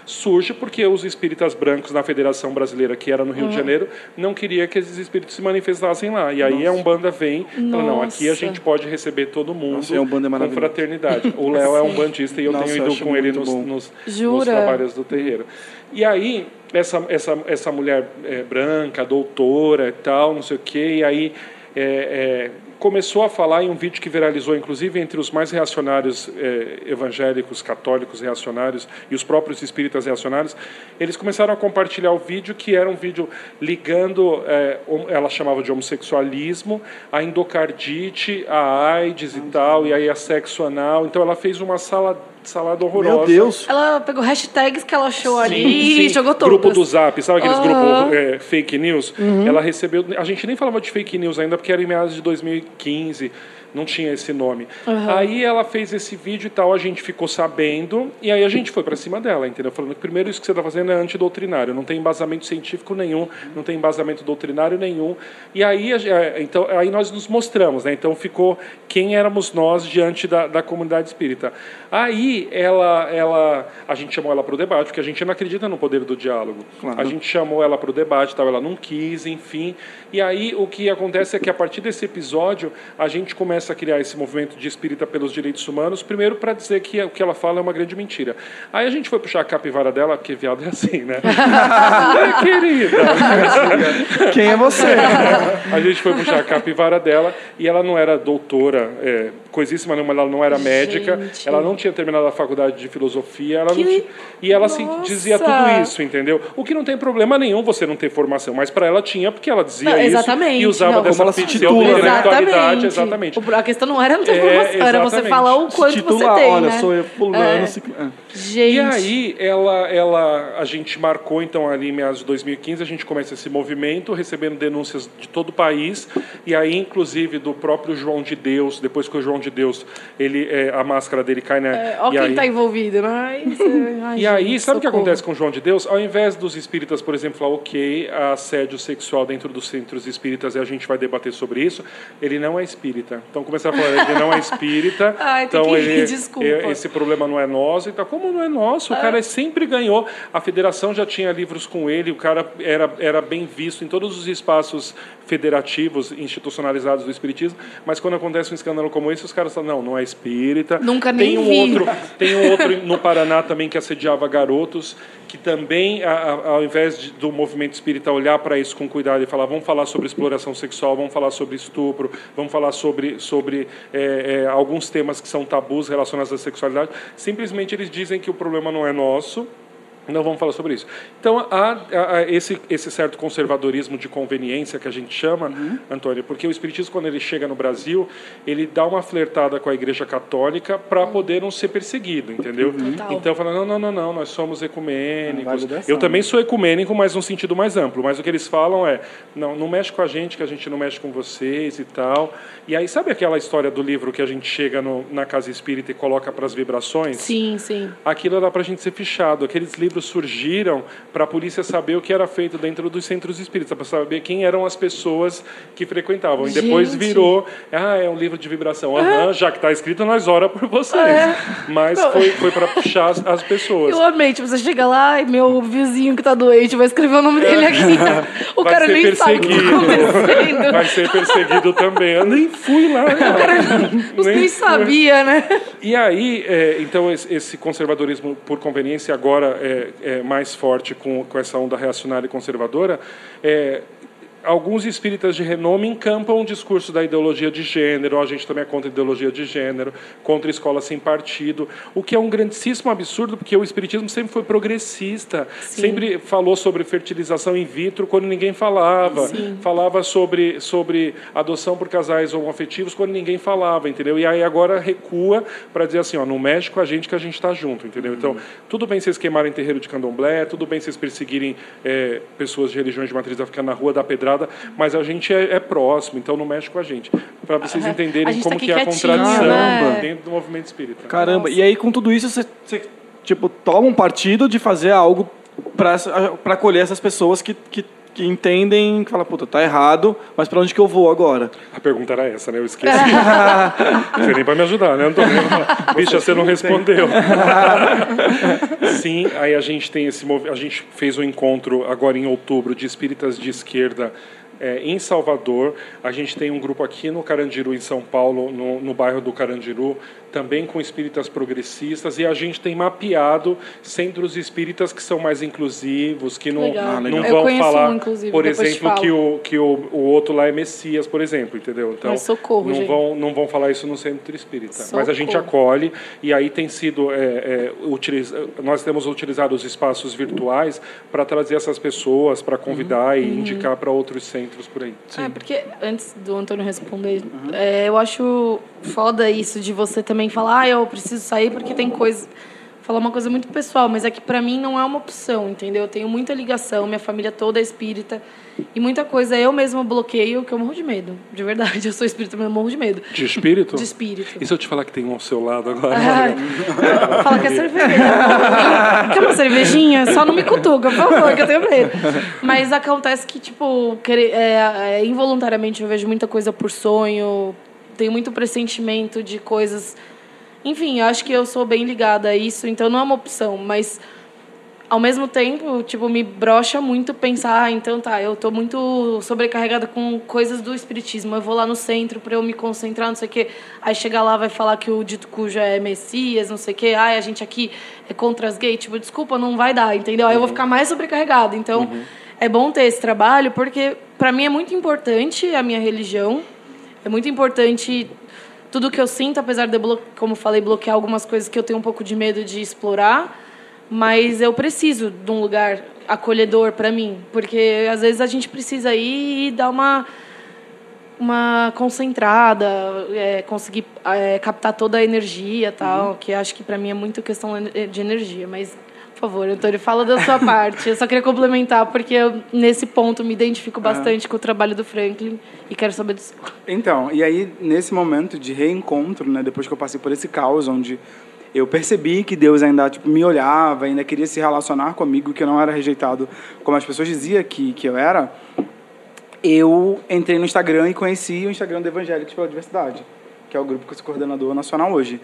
S3: Surge porque os espíritas brancos na Federação Brasileira, que era no Rio de Janeiro, não queria que esses espíritos se manifestassem lá. E aí a Umbanda vem e fala, não, aqui a
S2: Nossa.
S3: gente pode receber todo mundo
S1: Nossa, é
S3: com
S1: maravilhoso.
S3: fraternidade. O Léo é um bandista e eu
S1: Nossa,
S3: tenho
S1: eu
S3: ido
S1: acho
S3: com ele nos, nos, nos trabalhos do terreiro. E aí, essa, essa, essa mulher é, branca, doutora e tal, não sei o quê, e aí é, é, começou a falar em um vídeo que viralizou, inclusive, entre os mais reacionários é, evangélicos, católicos reacionários e os próprios espíritas reacionários, eles começaram a compartilhar o vídeo, que era um vídeo ligando, hom- ela chamava de homossexualismo, a endocardite, a AIDS e tal, e aí a sexo anal. Então ela fez uma sala, salada horrorosa.
S1: Meu Deus.
S2: Ela pegou hashtags que ela achou ali
S3: Sim,
S2: e
S3: sim.
S2: jogou todas.
S3: Grupo do Zap, sabe aqueles
S2: Aham.
S3: grupos é, fake news? Ela recebeu. A gente nem falava de fake news ainda, porque era em meados de 2015. Não tinha esse nome. Aí ela fez esse vídeo e tal, a gente ficou sabendo, e aí a gente foi para cima dela, entendeu? Falando que primeiro isso que você está fazendo é antidoutrinário, não tem embasamento científico nenhum, não tem embasamento doutrinário nenhum. E aí, é, então, aí nós nos mostramos, né? Então ficou quem éramos nós diante da, da comunidade espírita. Aí ela, ela, a gente chamou ela para o debate, porque a gente não acredita no poder do diálogo.
S1: Claro.
S3: A gente chamou ela para o debate, tal, ela não quis, enfim. E aí o que acontece é que a partir desse episódio a gente começa a criar esse movimento de espírita pelos direitos humanos, primeiro para dizer que o que ela fala é uma grande mentira. Aí a gente foi puxar a capivara dela, porque viado é assim, né? Querida.
S1: Quem é você?
S3: A gente foi puxar a capivara dela e ela não era doutora, é, coisíssima nenhuma, ela não era médica,
S2: Gente.
S3: ela não tinha terminado a faculdade de filosofia, ela
S2: Que-
S3: tinha, e ela se
S2: Nossa.
S3: dizia tudo isso, entendeu? O que não tem problema nenhum você não ter formação, mas para ela tinha porque ela dizia
S2: Não,
S3: isso e usava
S2: Não,
S3: dessa
S1: titula, né?
S3: pseudo-intelectualidade, exatamente.
S2: A questão não era muita
S3: É,
S2: informação, era você falar o quanto
S1: titular,
S2: você tem,
S1: olha,
S2: né?
S1: sou eu fulano.
S2: É.
S1: ciclo- é.
S2: Gente,
S3: E aí, ela, ela, a gente marcou, então, ali em meados de 2015, a gente começa esse movimento, recebendo denúncias de todo o país, e aí, inclusive, do próprio João de Deus, depois que o João de Deus, ele, é, a máscara dele cai, né?
S2: ó
S3: e
S2: quem
S3: aí,
S2: tá envolvido, né?
S3: E aí, sabe o que acontece com o João de Deus? Ao invés dos espíritas, por exemplo, falar, ok, assédio sexual dentro dos centros espíritas e a gente vai debater sobre isso, ele não é espírita. Então, começar a falar, ele não é espírita,
S2: Ai,
S3: então ele,
S2: desculpa.
S3: esse problema não é nosso. Então, como não é nosso? O cara sempre ganhou. A federação já tinha livros com ele, o cara era, era bem visto em todos os espaços federativos, institucionalizados do espiritismo, mas quando acontece um escândalo como esse, os caras falam, não, não é espírita.
S2: Nunca
S3: tem
S2: nem
S3: um
S2: vi.
S3: outro Tem um outro no Paraná também que assediava garotos, que também, ao invés do movimento espírita olhar para isso com cuidado e falar, vamos falar sobre exploração sexual, vamos falar sobre estupro, vamos falar sobre, sobre é, é, alguns temas que são tabus relacionados à sexualidade, simplesmente eles dizem que o problema não é nosso, não vamos falar sobre isso. Então, há, há- esse, esse certo conservadorismo de conveniência que a gente chama, Antônio, porque o Espiritismo, quando ele chega no Brasil, ele dá uma flertada com a Igreja Católica para poder não ser perseguido, entendeu?
S2: Total.
S3: Então, fala, não, não, não, não, nós somos ecumênicos. Eu também sou ecumênico, mas num sentido mais amplo. Mas o que eles falam é, não, não mexe com a gente, que a gente não mexe com vocês e tal. E aí, sabe aquela história do livro que a gente chega no- na casa espírita e coloca para as vibrações?
S2: Sim, sim.
S3: Aquilo era para a gente ser fichado. Aqueles livros registros surgiram para a polícia saber o que era feito dentro dos centros espíritas, para saber quem eram as pessoas que frequentavam. E depois
S2: Gente.
S3: virou, ah, é um livro de vibração. Aham, já que está escrito, nós ora por vocês.
S2: É.
S3: Mas
S2: Não.
S3: foi, foi para puxar as, as pessoas.
S2: Eu amei, tipo, você chega lá e meu vizinho que tá doente, vai escrever o nome dele aqui. O
S3: Vai
S2: cara
S3: ser
S2: nem sabe o que tá acontecendo.
S3: Vai ser perseguido também. Eu nem fui lá.
S2: O cara
S3: Nem
S2: nem sabia, né?
S3: E aí, é, então, esse, esse conservadorismo por conveniência agora é, é mais forte com, com essa onda reacionária e conservadora. É, alguns espíritas de renome encampam o discurso da ideologia de gênero, a gente também é contra a ideologia de gênero, contra a escola sem partido, o que é um grandíssimo absurdo, porque o espiritismo sempre foi progressista, sempre falou sobre fertilização in vitro quando ninguém falava, falava sobre, sobre adoção por casais homoafetivos quando ninguém falava, entendeu? E aí agora recua para dizer assim, ó, não mexe com a gente que a gente está junto, entendeu? Então, tudo bem vocês queimarem terreiro de candomblé, tudo bem vocês perseguirem é, pessoas de religiões de matriz africana na rua da pedrada, mas a gente é, é próximo, então não mexe com a gente. Para vocês entenderem
S2: gente
S3: como
S2: tá
S3: que é a contradição
S2: né?
S3: dentro do movimento espírita.
S1: Caramba, e aí com tudo isso você, você, tipo, toma um partido de fazer algo para colher essas pessoas que, que, que entendem, que falam, puta, tá errado, mas para onde que eu vou agora?
S3: A pergunta era essa, né? Eu esqueci. você nem vai me ajudar, né, Antônio? Bicha, você não respondeu. Sim, aí a gente tem esse a gente fez um encontro agora em outubro de espíritas de esquerda é, em Salvador. A gente tem um grupo aqui no Carandiru, em São Paulo, no, no bairro do Carandiru, também com espíritas progressistas. E a gente tem mapeado centros espíritas que são mais inclusivos, que não,
S2: Legal. Ah,
S3: não.
S2: Eu
S3: vão falar,
S2: um, inclusive,
S3: por exemplo, que, o, que o, o outro lá é Messias, por exemplo, entendeu? Então,
S2: Mas socorro,
S3: não
S2: gente.
S3: vão não vão falar isso no centro espírita. Mas a gente
S2: Socorro.
S3: acolhe e aí tem sido é, é, utiliz... nós temos utilizado os espaços virtuais para trazer essas pessoas, para convidar
S2: Uhum.
S3: e indicar para outros centros por aí.
S2: É, porque antes do Antônio responder, é, eu acho foda isso de você também falar, ah, eu preciso sair porque tem coisa. Falar uma coisa muito pessoal, mas é que pra mim não é uma opção, entendeu? Eu tenho muita ligação, minha família toda é espírita. E muita coisa eu mesma bloqueio que eu morro de medo. De verdade, eu sou espírita, mas eu morro de medo.
S3: De espírito?
S2: De espírito.
S3: E se eu te falar que tem um ao seu lado agora?
S2: Ai, fala que é cerveja. Quer uma cervejinha? Só não me cutuca, por favor, que eu tenho medo. Mas acontece que, tipo, é, é, involuntariamente eu vejo muita coisa por sonho, tenho muito pressentimento de coisas. Enfim, eu acho que eu sou bem ligada a isso, então não é uma opção, mas ao mesmo tempo, tipo, me brocha muito pensar, ah, então tá, eu tô muito sobrecarregada com coisas do espiritismo. Eu vou lá no centro para eu me concentrar, não sei o quê. Aí chega lá vai falar que o dito cujo é Messias, não sei o quê. Ai, a gente aqui é contra as gays, tipo, desculpa, não vai dar, entendeu? Aí eu vou ficar mais sobrecarregada. Então, é bom ter esse trabalho porque para mim é muito importante a minha religião. É muito importante tudo que eu sinto, apesar de, eu como falei, bloquear algumas coisas que eu tenho um pouco de medo de explorar, mas eu preciso de um lugar acolhedor para mim, porque às vezes a gente precisa ir e dar uma uma concentrada, é, conseguir é, captar toda a energia, tal, que acho que para mim é muito questão de energia, mas por favor, Antônio, fala da sua parte. Eu só queria complementar porque eu, nesse ponto me identifico bastante com o trabalho do Franklin e quero saber do seu.
S4: Então, e aí nesse momento de reencontro, né, depois que eu passei por esse caos onde eu percebi que Deus ainda tipo, me olhava, ainda queria se relacionar comigo, que eu não era rejeitado como as pessoas diziam que, que eu era, eu entrei no Instagram e conheci o Instagram do Evangélicos pela Diversidade, que é o grupo que eu sou coordenador nacional hoje.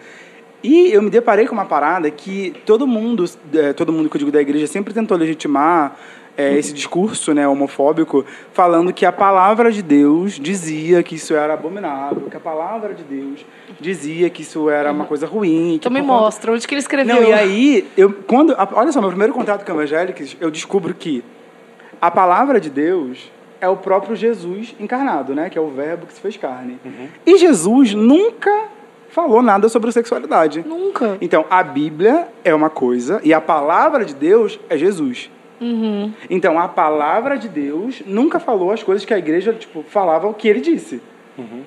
S4: E eu me deparei com uma parada que todo mundo, eh, todo mundo que eu digo da igreja, sempre tentou legitimar eh, esse discurso né, homofóbico, falando que a palavra de Deus dizia que isso era abominável, que a palavra de Deus dizia que isso era uma coisa ruim. que
S2: Então me
S4: conta-
S2: mostra onde que ele escreveu.
S4: não, e aí, eu, quando, a- olha só, meu primeiro contato com evangélicos, eu descubro que a palavra de Deus é o próprio Jesus encarnado, né? Que é o verbo que se fez carne. E Jesus nunca falou nada sobre sexualidade.
S2: Nunca.
S4: Então, a Bíblia é uma coisa e a palavra de Deus é Jesus.
S2: Uhum.
S4: Então, a palavra de Deus nunca falou as coisas que a igreja tipo, falava o que ele disse.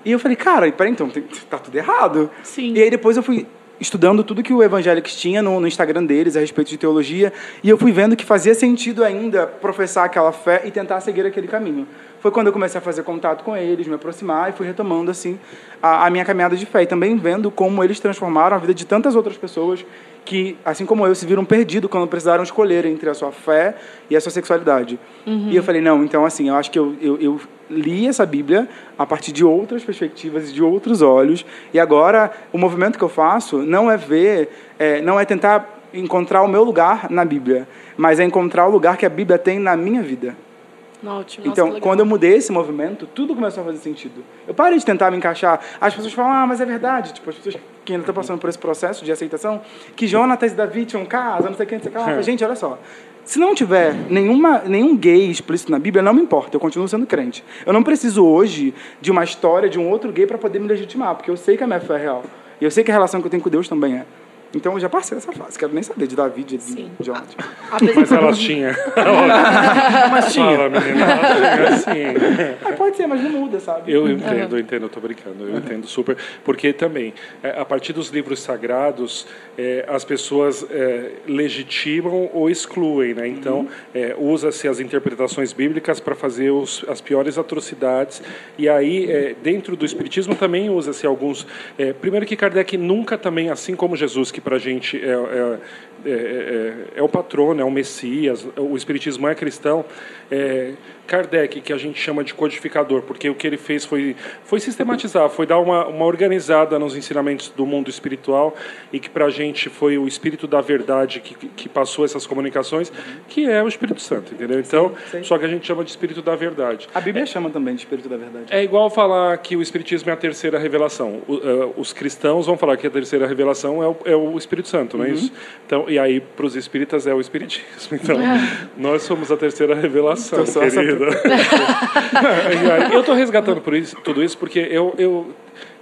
S4: E eu falei, cara, peraí, então, tá tudo errado.
S2: Sim.
S4: E aí depois eu fui estudando tudo que o Evangelics tinha no, no Instagram deles a respeito de teologia, e eu fui vendo que fazia sentido ainda professar aquela fé e tentar seguir aquele caminho. Foi quando eu comecei a fazer contato com eles, me aproximar e fui retomando assim a, a minha caminhada de fé e também vendo como eles transformaram a vida de tantas outras pessoas que, assim como eu, se viram perdidos quando precisaram escolher entre a sua fé e a sua sexualidade. E eu falei, não, então assim, eu acho que eu, eu, eu li essa Bíblia a partir de outras perspectivas e de outros olhos e agora o movimento que eu faço não é ver, é, não é tentar encontrar o meu lugar na Bíblia, mas é encontrar o lugar que a Bíblia tem na minha vida.
S2: Nossa,
S4: Então, quando eu mudei esse movimento, tudo começou a fazer sentido. Eu parei de tentar me encaixar. As pessoas falam, ah, mas é verdade. Tipo, as pessoas que ainda estão passando por esse processo de aceitação, que Jonatas e Davi tinham casa, não sei o que, não sei o que. lá. Gente, olha só. Se não tiver nenhuma, nenhum gay explícito na Bíblia, não me importa, eu continuo sendo crente. Eu não preciso hoje de uma história de um outro gay para poder me legitimar, porque eu sei que a minha fé é real. E eu sei que a relação que eu tenho com Deus também é. Então eu já passei dessa fase. Quero nem saber de Davi, de
S2: Sim.
S4: Jonatas.
S2: Apesar-
S3: Mas elas tinham.
S1: Mas tinha.
S3: Fala, menina. Elas tinham, assim.
S4: Pode ser, mas não muda, sabe?
S3: Eu entendo, eu entendo, eu tô brincando, eu entendo super. Porque também, é, a partir dos livros sagrados, é, as pessoas é, legitimam ou excluem, né? Então, é, usa-se as interpretações bíblicas para fazer os, as piores atrocidades. E aí, é, dentro do Espiritismo também usa-se alguns... é, primeiro que Kardec nunca também, assim como Jesus, que para a gente é, é, é, é, é o patrono, é o Messias, o Espiritismo é cristão, é, Kardec, que a gente chama de codificador, porque o que ele fez foi, foi sistematizar, foi dar uma, uma organizada nos ensinamentos do mundo espiritual e que para a gente foi o Espírito da Verdade que, que passou essas comunicações, que é o Espírito Santo, entendeu? Então,
S4: sim.
S3: só que a gente chama de Espírito da Verdade.
S4: A Bíblia chama também de Espírito da Verdade.
S3: É igual falar que o Espiritismo é a terceira revelação. O, eh, os cristãos vão falar que a terceira revelação é o, é o Espírito Santo, não é isso? Então, e aí, para os espíritas, é o Espiritismo. Então, nós somos a terceira revelação,
S4: Então, essa-
S3: querida. E aí, eu estou resgatando por isso, tudo isso porque eu, eu,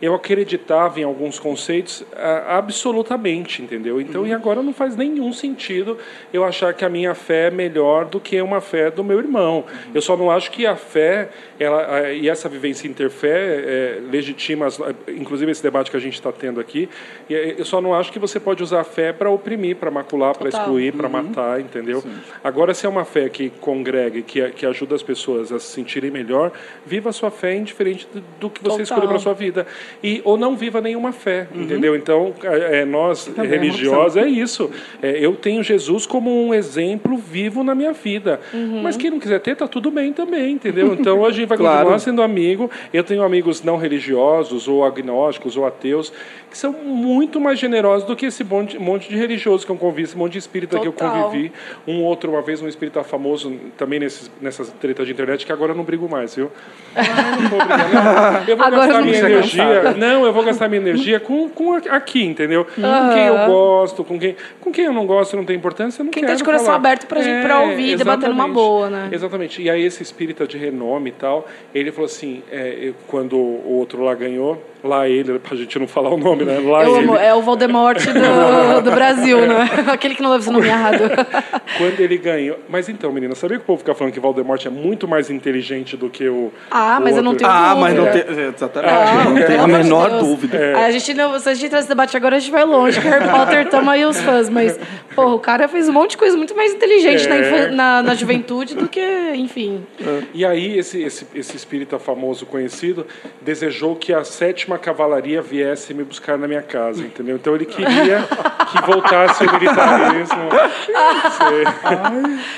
S3: eu acreditava em alguns conceitos ah, absolutamente, entendeu? Então, e agora não faz nenhum sentido eu achar que a minha fé é melhor do que uma fé do meu irmão. Eu só não acho que a fé, ela, ah, e essa vivência interfé, é, legitima, as- inclusive esse debate que a gente está tendo aqui, e é, eu só não acho que você pode usar a fé para oprimir, para macular, para excluir, para matar, entendeu? Agora, se é uma fé que congrega, que, que ajuda as pessoas a se sentirem melhor, viva a sua fé indiferente do, do que você
S2: Total.
S3: escolheu para sua vida. E, ou não viva nenhuma fé, entendeu? Então, é, é, nós,
S4: é uma
S3: religiosos, é isso. É, eu tenho Jesus como um exemplo vivo na minha vida. Mas quem não quiser ter, tá tudo bem também, entendeu? Então, a gente vai
S1: Claro.
S3: continuar sendo amigo. Eu tenho amigos não religiosos, ou agnósticos, ou ateus, que são muito mais generosos do que esse monte, monte de religiosos que eu convivi, esse monte de espírita que eu
S2: Total.
S3: convivi. Um outro, uma vez, um espírita famoso, também nesses, nessas tretas de internet, que agora eu não brigo mais, viu? Ah, não vou brigar, não. Eu vou
S2: Agora
S3: gastar
S2: não
S3: minha energia.
S4: Cansada.
S3: Não, eu vou gastar minha energia com, com aqui, entendeu? Com quem eu gosto, com quem, com quem eu não gosto, não tem importância, eu não
S2: Quem
S3: quero
S2: tá de coração
S3: falar.
S2: aberto pra gente- pra ouvir e debater numa
S3: exatamente.
S2: boa, né?
S3: Exatamente. E aí esse espírita de renome e tal, ele falou assim, é, quando o outro lá ganhou, lá ele, pra gente não falar o nome, né? Lá
S2: Eu
S3: ele.
S2: amo, é o Voldemort do, do Brasil, né? Aquele que não leva o nome errado.
S3: Quando ele ganhou. Mas então, menina, sabia que o povo fica falando que Valdemort é muito mais inteligente do que o.
S2: Ah,
S3: o
S2: mas eu não
S3: outro?
S2: tenho
S1: Ah, mas não tem. Exatamente.
S2: Ah,
S1: não tem a menor
S2: Deus.
S1: dúvida.
S2: Aí a gente não, se a gente entrar nesse debate agora, a gente vai longe. Harry Potter tamo aí os fãs, mas, porra, o cara fez um monte de coisa muito mais inteligente na,
S3: É.
S2: infan- na, na juventude do que, enfim.
S3: E aí, esse, esse, esse espírita famoso conhecido desejou que a sétima cavalaria viesse me buscar na minha casa, entendeu? Então ele queria que voltasse o militarismo.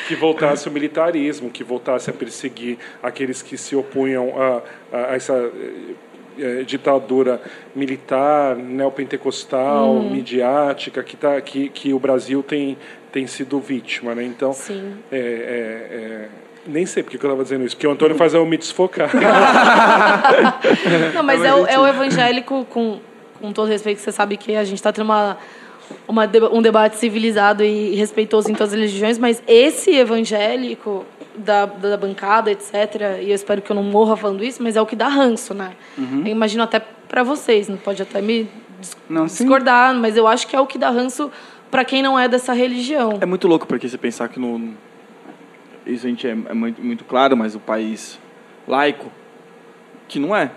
S3: Que voltasse o militarismo, que voltasse a perseguir aqueles que se opunham a, a essa. Eh, ditadura militar, neopentecostal, midiática, que, tá, que, que o Brasil tem, tem sido vítima. Né? Então,
S2: Sim.
S3: é, é, é, nem sei porque que eu estava dizendo isso, porque o Antônio faz eu me desfocar.
S2: Não, mas é o, é o evangélico, com, com todo respeito, que você sabe que a gente está tendo uma, uma um debate civilizado e respeitoso em todas as religiões, mas esse evangélico da, da bancada, etc., e eu espero que eu não morra falando isso, mas é o que dá ranço, né? Eu imagino até para vocês, não pode até me
S4: Não, sim.
S2: discordar, mas eu acho que é o que dá ranço para quem não é dessa religião.
S1: É muito louco porque você pensar que no. Isso a gente é, é muito, muito claro, mas o país laico, que não é.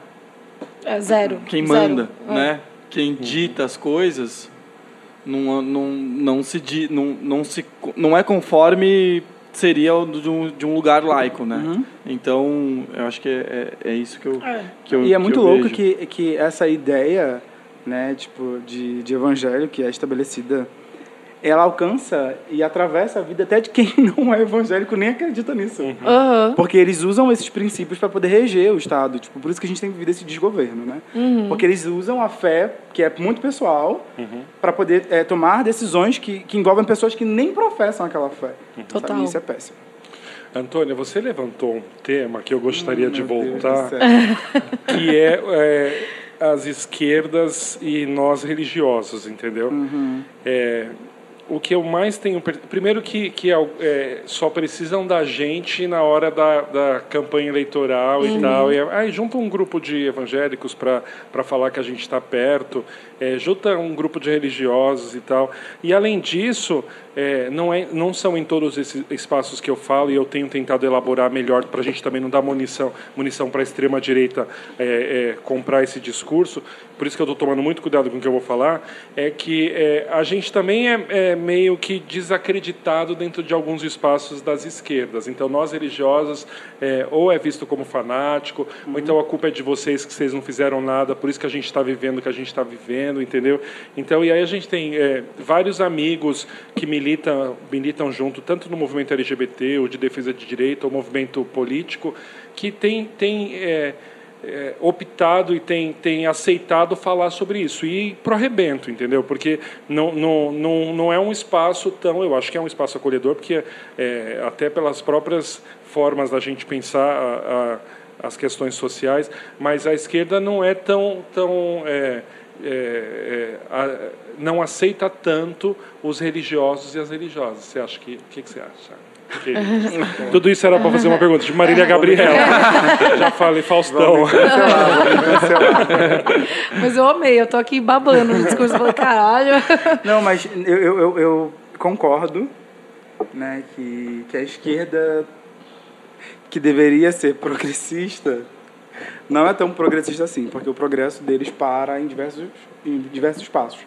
S2: É zero.
S1: Quem
S2: zero.
S1: manda,
S2: É.
S1: né? Quem dita as coisas não, não, não, se, não, não, se, não é conforme seria o de um, de um lugar laico, né? Então, eu acho que é, é, é isso que eu, que eu
S4: E é muito louco
S1: vejo.
S4: que, que essa ideia, né, tipo, de, de evangelho que é estabelecida, ela alcança e atravessa a vida até de quem não é evangélico nem acredita nisso.
S2: Aham.
S4: Porque eles usam esses princípios para poder reger o Estado. Tipo, por isso que a gente tem vivido esse desgoverno, né? Porque eles usam a fé, que é muito pessoal, para poder é, tomar decisões que, que envolvem pessoas que nem professam aquela fé.
S2: Total.
S4: Sabe? Isso é péssimo.
S3: Antônia, você levantou um tema que eu gostaria de
S4: Meu Deus
S3: voltar, que é, é, as esquerdas e nós religiosos, entendeu? É, o que eu mais tenho. Primeiro, que, que é, é, só precisam da gente na hora da, da campanha eleitoral e tal. E aí junta um grupo de evangélicos para falar que a gente está perto, é, junta um grupo de religiosos e tal. E além disso, é, não, é, não são em todos esses espaços que eu falo e eu tenho tentado elaborar melhor para a gente também não dar munição, munição para a extrema-direita é, é, comprar esse discurso. Por isso que eu estou tomando muito cuidado com o que eu vou falar. É que é, a gente também é, é meio que desacreditado dentro de alguns espaços das esquerdas. Então, nós religiosos, é, ou é visto como fanático, ou então a culpa é de vocês que vocês não fizeram nada, por isso que a gente está vivendo o que a gente está vivendo, entendeu? Então, e aí a gente tem é, vários amigos que militam, militam junto, tanto no movimento LGBT, ou de defesa de direito, ou movimento político, que tem, tem é, é, optado e tem, tem aceitado falar sobre isso. E pro arrebento, entendeu? Porque não, não, não, não é um espaço tão. Eu acho que é um espaço acolhedor, porque é, até pelas próprias formas da gente pensar a, a, as questões sociais, mas a esquerda não é tão. tão é, é, é, a- não aceita tanto os religiosos e as religiosas. Você acha que. O que, que você acha? Tudo isso era para fazer uma pergunta de Marília Gabriela. Já falei, Faustão.
S2: Mas eu amei, eu tô aqui babando no discurso, falei, caralho.
S4: Não, mas eu, eu, eu- eu concordo né, que, que a esquerda, que deveria ser progressista, não é tão progressista assim, porque o progresso deles para em diversos, em diversos passos.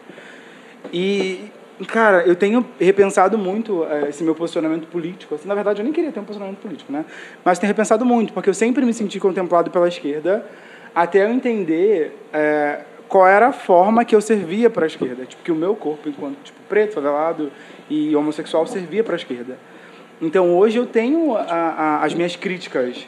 S4: E, cara, eu tenho repensado muito eh, esse meu posicionamento político. Assim, na verdade, eu nem queria ter um posicionamento político, né? Mas tenho repensado muito, porque eu sempre me senti contemplado pela esquerda até eu entender eh, qual era a forma que eu servia para a esquerda. Tipo, que o meu corpo, enquanto tipo, preto, favelado e homossexual, servia para a esquerda. Então, hoje eu tenho a- a- as minhas críticas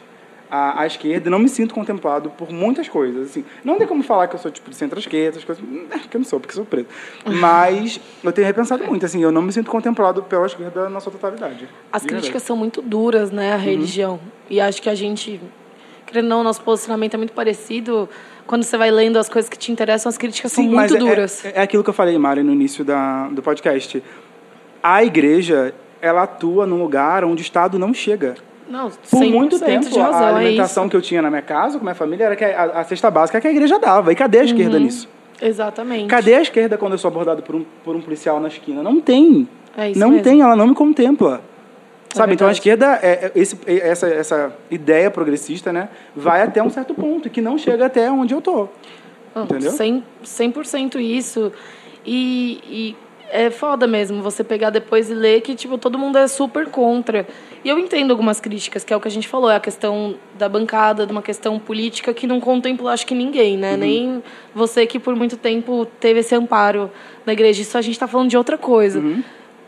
S4: à, à esquerda não me sinto contemplado por muitas coisas. Assim, não tem como falar que eu sou tipo de centro-esquerda, essas coisas, que eu não sou, porque sou preto. Mas eu tenho repensado muito, assim, eu não me sinto contemplado pela esquerda na sua totalidade.
S2: As
S4: De
S2: críticas
S4: verdade.
S2: são muito duras, né, à religião. E acho que a gente, querendo ou não, nosso posicionamento é muito parecido. Quando você vai lendo as coisas que te interessam, as críticas são
S4: mas
S2: muito
S4: é-
S2: duras.
S4: É, é aquilo que eu falei, Mari, no início da, do podcast. A igreja, ela atua num lugar onde o Estado não chega.
S2: Não,
S4: Por
S2: 100%
S4: muito tempo,
S2: de razão,
S4: a
S2: é
S4: alimentação
S2: isso.
S4: que eu tinha na minha casa, com a minha família, era que a, a cesta básica que a igreja dava. E cadê a esquerda nisso?
S2: Exatamente.
S4: Cadê a esquerda quando eu sou abordado por um, por um policial na esquina? Não tem.
S2: É
S4: não
S2: mesmo.
S4: tem, ela não me contempla. Sabe? então a esquerda, é, é- esse, é- essa, essa ideia progressista, né, vai até um certo ponto, que não chega até onde eu tô.
S2: Não,
S4: Entendeu?
S2: 100%, 100% isso. E, e é foda mesmo você pegar depois e ler que, tipo, todo mundo é super contra. E eu entendo algumas críticas, que é o que a gente falou, é a questão da bancada, de uma questão política que não contempla, acho que ninguém, né? Nem você que por muito tempo teve esse amparo na igreja. Isso a gente tá falando de outra coisa.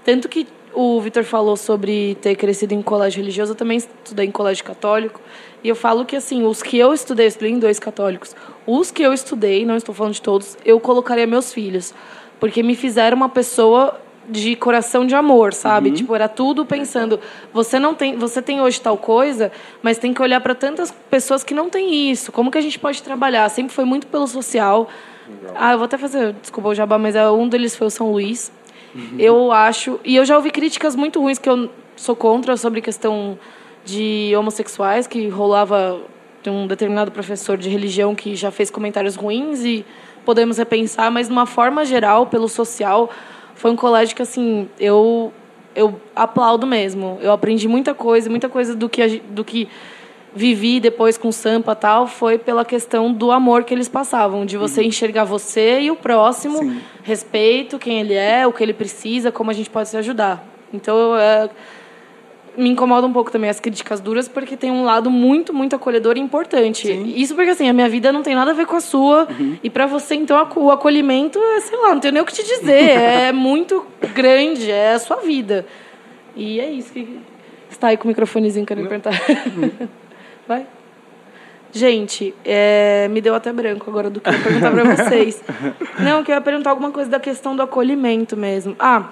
S2: Tanto que o Vitor falou sobre ter crescido em colégio religioso, eu também estudei em colégio católico. E eu falo que, assim, os que eu estudei, eu estudei em dois católicos. Os que eu estudei, não estou falando de todos, eu colocaria meus filhos. Porque me fizeram uma pessoa de coração de amor, sabe? Tipo, era tudo pensando, você não tem, você tem hoje tal coisa, mas tem que olhar para tantas pessoas que não têm isso. Como que a gente pode trabalhar? Sempre foi muito pelo social. Ah, eu vou até fazer, desculpa o jabá, mas é, um deles foi o São Luís. Eu acho, e eu já ouvi críticas muito ruins que eu sou contra sobre questão de homossexuais, que rolava de um determinado professor de religião que já fez comentários ruins e podemos repensar, mas de uma forma geral, pelo social, foi um colégio que assim, eu eu aplaudo mesmo. Eu aprendi muita coisa, muita coisa do que do que vivi depois com o Sampa tal, foi pela questão do amor que eles passavam, de você enxergar você e o próximo,
S4: Sim.
S2: respeito quem ele é, o que ele precisa, como a gente pode se ajudar. Então, eu, é, me incomoda um pouco também as críticas duras, porque tem um lado muito, muito acolhedor e importante. Isso porque, assim, a minha vida não tem nada a ver com a sua. E para você, então, o acolhimento é, sei lá, não tenho nem o que te dizer. é muito grande, é a sua vida. E é isso que. Está aí com o microfonezinho querendo perguntar. Vai. Gente, é, me deu até branco agora do que eu ia perguntar pra vocês. Não, que eu ia perguntar alguma coisa da questão do acolhimento mesmo. Ah,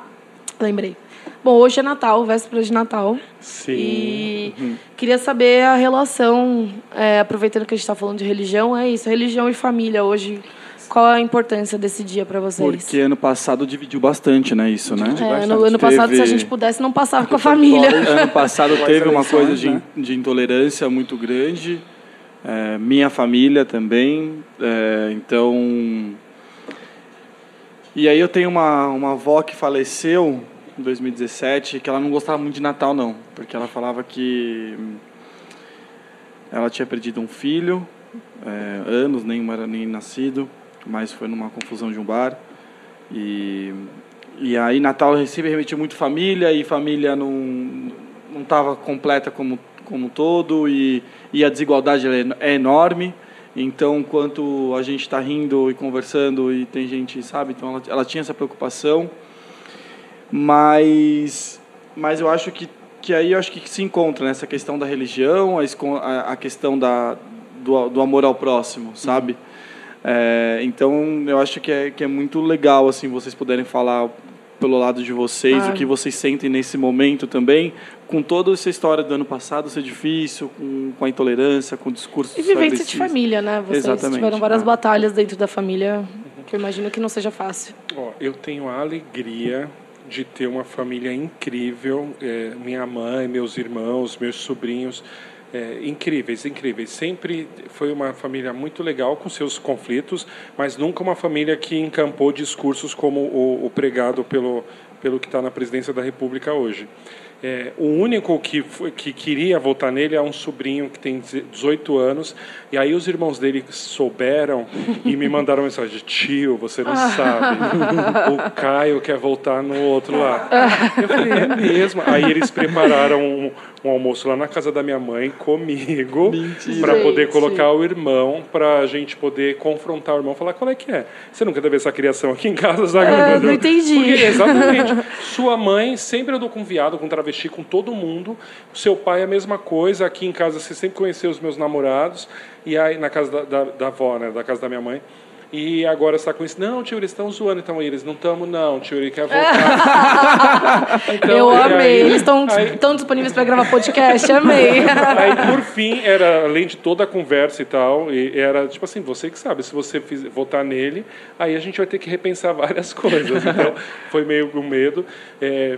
S2: lembrei. Bom, hoje é Natal, véspera de Natal.
S3: Sim.
S2: E queria saber a relação, é, aproveitando que a gente está falando de religião, é isso, religião e família hoje. Qual a importância desse dia para vocês?
S1: Porque ano passado dividiu bastante, né? Isso, né?
S2: É, no ano passado, se a gente pudesse, não passava com a família.
S1: Ano passado teve uma coisa de,
S4: né?
S1: de intolerância muito grande. É, minha família também. É, então. E aí eu tenho uma, uma avó que faleceu em 2017, que ela não gostava muito de Natal, não. Porque ela falava que hum, ela tinha perdido um filho, é, anos, nem era nem nascido, mas foi numa confusão de um bar. E, e aí Natal sempre remetia muito família e família não não estava completa como como um todo e, e a desigualdade é, é enorme. Então, enquanto a gente está rindo e conversando e tem gente, sabe? Então, ela, ela tinha essa preocupação. Mas, mas eu acho que, que aí eu acho que se encontra nessa questão da religião, a, a, questão da, do, do amor ao próximo, sabe? É, então, eu acho que é, que é muito legal, assim, vocês puderem falar pelo lado de vocês,
S2: Ah.
S1: o que vocês sentem nesse momento também, com toda essa história do ano passado ser difícil, com, com a intolerância, com o discurso
S2: E vivência de família, né? Vocês
S1: Exatamente.
S2: tiveram várias
S1: Ah.
S2: batalhas dentro da família, que eu imagino que não seja fácil.
S3: Ó, eu tenho a alegria de ter uma família incrível, é, minha mãe, meus irmãos, meus sobrinhos, é, incríveis, incríveis. Sempre foi uma família muito legal com seus conflitos, mas nunca uma família que encampou discursos como o, o pregado pelo pelo que está na presidência da República hoje. É, o único que, que queria votar nele é um sobrinho que tem 18 anos. E aí os irmãos dele souberam e me mandaram mensagem: Tio, você não sabe. O Caio quer voltar no outro lado. Eu falei: É mesmo. Aí eles prepararam um, um almoço lá na casa da minha mãe comigo para poder colocar o irmão, para a gente poder confrontar o irmão, falar qual é que é. Você nunca teve essa criação aqui em casa, Zaga?
S2: É, não entendi.
S3: Porque, exatamente. Sua mãe sempre andou com viado, com travesti, com todo mundo. Seu pai a mesma coisa. Aqui em casa você sempre conheceu os meus namorados. E aí, na casa da, da, da avó, né? Da casa da minha mãe. E agora está com isso. Não, tio, eles estão zoando. Então, eles não estamos, não. Tio, ele quer voltar. Então,
S2: eu amei.
S3: aí-
S2: Eles estão disponíveis para gravar podcast, amei.
S3: Aí, por fim, era além de toda a conversa e tal, e era tipo assim, você que sabe, se você fiz, votar nele, aí a gente vai ter que repensar várias coisas. Então, foi meio um medo. É,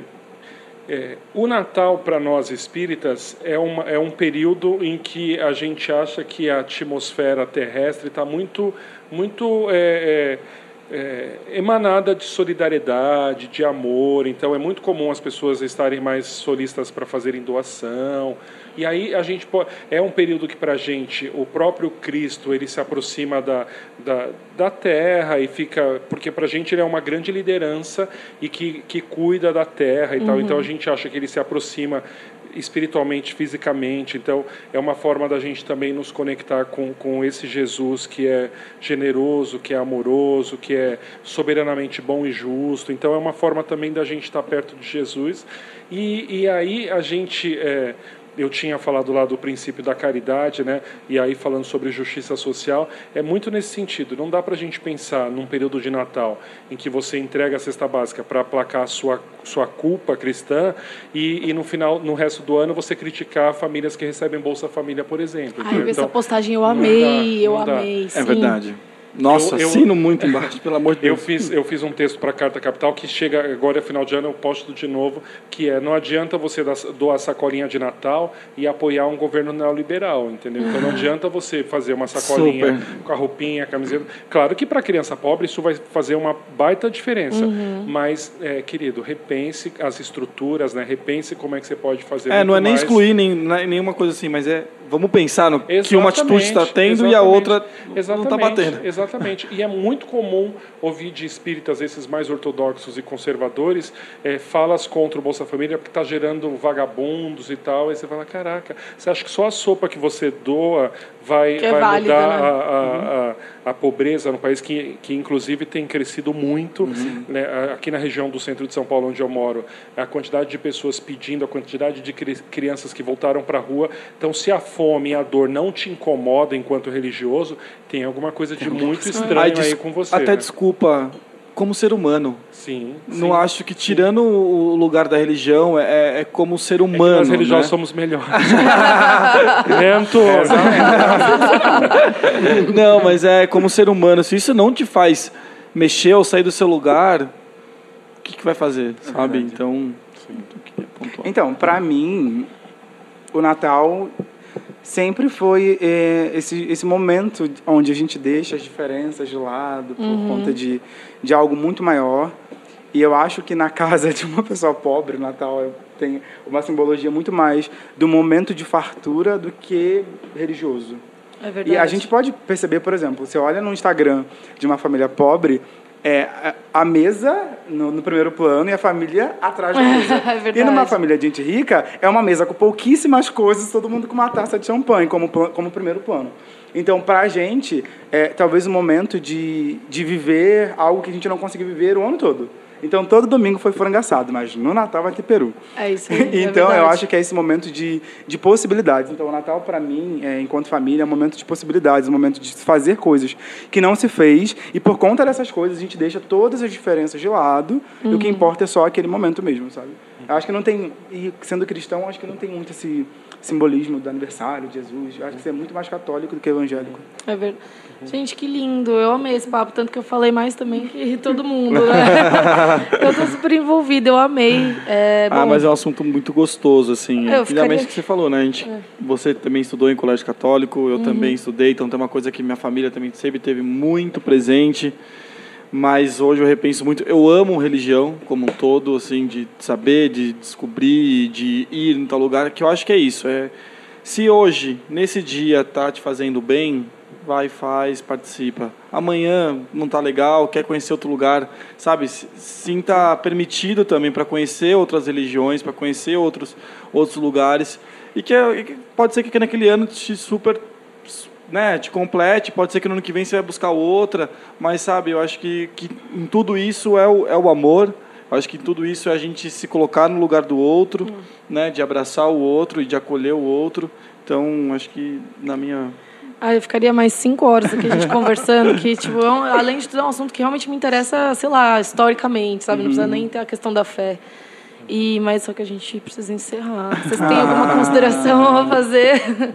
S3: é, o Natal, para nós espíritas, é, uma, é um período em que a gente acha que a atmosfera terrestre está muito, muito é, é, é, emanada de solidariedade, de amor. Então, é muito comum as pessoas estarem mais solistas para fazerem doação. E aí a gente pode, é um período que para a gente o próprio Cristo ele se aproxima da, da, da Terra e fica porque para a gente ele é uma grande liderança e que, que cuida da Terra e tal. Então a gente acha que ele se aproxima espiritualmente, fisicamente. Então é uma forma da gente também nos conectar com, com esse Jesus que é generoso, que é amoroso, que é soberanamente bom e justo. Então é uma forma também da gente estar perto de Jesus. E, e aí a gente é, eu tinha falado lá do princípio da caridade, né? E aí falando sobre justiça social, é muito nesse sentido. Não dá para a gente pensar num período de Natal em que você entrega a cesta básica para aplacar a sua sua culpa cristã e, e no final, no resto do ano, você criticar famílias que recebem Bolsa Família, por exemplo.
S2: Ai, vi essa
S3: Então,
S2: postagem, eu
S3: não
S2: amei,
S3: dá,
S2: eu
S3: dá.
S2: amei.
S1: É
S2: sim.
S1: verdade. Nossa,
S3: Eu- eu-
S1: assino muito embaixo, pelo amor de
S3: Eu
S1: Deus.
S3: fiz, eu fiz um texto para a Carta Capital que chega agora, final de ano, eu posto de novo, que é não adianta você dar- doar sacolinha de Natal e apoiar um governo neoliberal, entendeu? Então não adianta você fazer uma sacolinha
S1: Super.
S3: com a roupinha, a camiseta. Claro que para criança pobre isso vai fazer uma baita diferença, mas, é, querido, repense as estruturas, né? repense como é que você pode fazer
S1: É, não é nem
S3: mais.
S1: excluir nem, nem- nenhuma coisa assim, mas é vamos pensar no que uma atitude está tendo e a outra não está batendo.
S3: Exatamente. E é muito comum ouvir de espíritas, esses mais ortodoxos e conservadores, é, falas contra o Bolsa Família porque está gerando vagabundos e tal. Aí você fala, caraca, você acha que só a sopa que você doa vai,
S2: é
S3: vai
S2: válida,
S3: mudar
S2: né?
S3: a, a, a, a pobreza no país, que, que inclusive tem crescido muito.
S2: Uhum.
S3: Né? Aqui na região do centro de São Paulo, onde eu moro, a quantidade de pessoas pedindo, a quantidade de cri- crianças que voltaram para a rua. Então, se a fome e a dor não te incomoda enquanto religioso, tem alguma coisa de muito estranho
S1: Ai,
S3: aí com você.
S1: Até
S3: né?
S1: desculpa, como ser humano.
S3: Sim.
S1: Não
S3: sim.
S1: acho que tirando o lugar da religião é, é como ser
S3: É que
S1: humano.
S3: nós religiosos
S1: né?
S3: somos melhores. Lento.
S1: Não, mas é como ser humano. Se isso não te faz mexer ou sair do seu lugar, o que, que vai fazer, sabe? Então, pontuar.
S4: Então, pra mim, o Natal sempre foi é, esse, esse momento onde a gente deixa as diferenças de lado por conta de, de algo muito maior. E eu acho que na casa de uma pessoa pobre, o Natal tem uma simbologia muito mais do momento de fartura do que religioso.
S2: É verdade.
S4: E a gente pode perceber, por exemplo, você olha no Instagram de uma família pobre, é a- a mesa no, no primeiro plano e a família atrás da mesa.
S2: É.
S4: E numa família de gente rica, é uma mesa com pouquíssimas coisas, todo mundo com uma taça de champanhe como, como primeiro plano. Então, pra gente, é talvez o momento de, de viver algo que a gente não conseguiu viver o ano todo. Então, todo domingo foi frangaçado, mas no Natal vai ter peru.
S2: É isso aí. é
S4: então, eu
S2: verdade.
S4: acho que é esse momento de, de possibilidades. Então, o Natal, para mim, é, enquanto família, é um momento de possibilidades, um momento de fazer coisas que não se fez. E por conta dessas coisas, a gente deixa todas as diferenças de lado. E o que importa é só aquele momento mesmo, sabe? Eu acho que não tem. E sendo cristão, acho que não tem muito esse simbolismo do aniversário de Jesus. Eu acho que você é muito mais católico do que evangélico.
S2: É verdade. Gente, que lindo. Eu amei esse papo, tanto que eu falei mais também que todo mundo, né? eu tô super envolvida, eu amei. É,
S1: Ah,
S2: bom,
S1: mas é um assunto muito gostoso, assim.
S2: Eu
S1: Finalmente
S2: ficaria-
S1: que você falou, né? A gente, Você também estudou em colégio católico, eu também estudei, então tem uma coisa que minha família também sempre teve muito presente. Mas hoje eu repenso muito. Eu amo religião como um todo, assim, de saber, de descobrir, de ir em tal lugar, que eu acho que é isso. É, se hoje, nesse dia, tá te fazendo bem, vai, faz, participa. Amanhã não tá legal, quer conhecer outro lugar, sabe? Sinta permitido também para conhecer outras religiões, para conhecer outros, outros lugares. É- e que pode ser que naquele ano te super né, te complete, pode ser que no ano que vem você vai buscar outra, mas sabe, eu acho que, que em tudo isso é o, é o amor, eu acho que em tudo isso é a gente se colocar no lugar do outro, né, de abraçar o outro e de acolher o outro, então acho que na minha...
S2: Ah, eu ficaria mais cinco horas aqui a gente conversando, que, tipo, é um- além de tudo, é um assunto que realmente me interessa, sei lá, historicamente, sabe? Não precisa nem ter a questão da fé. E, mas só que a gente precisa encerrar. Vocês têm alguma consideração a fazer?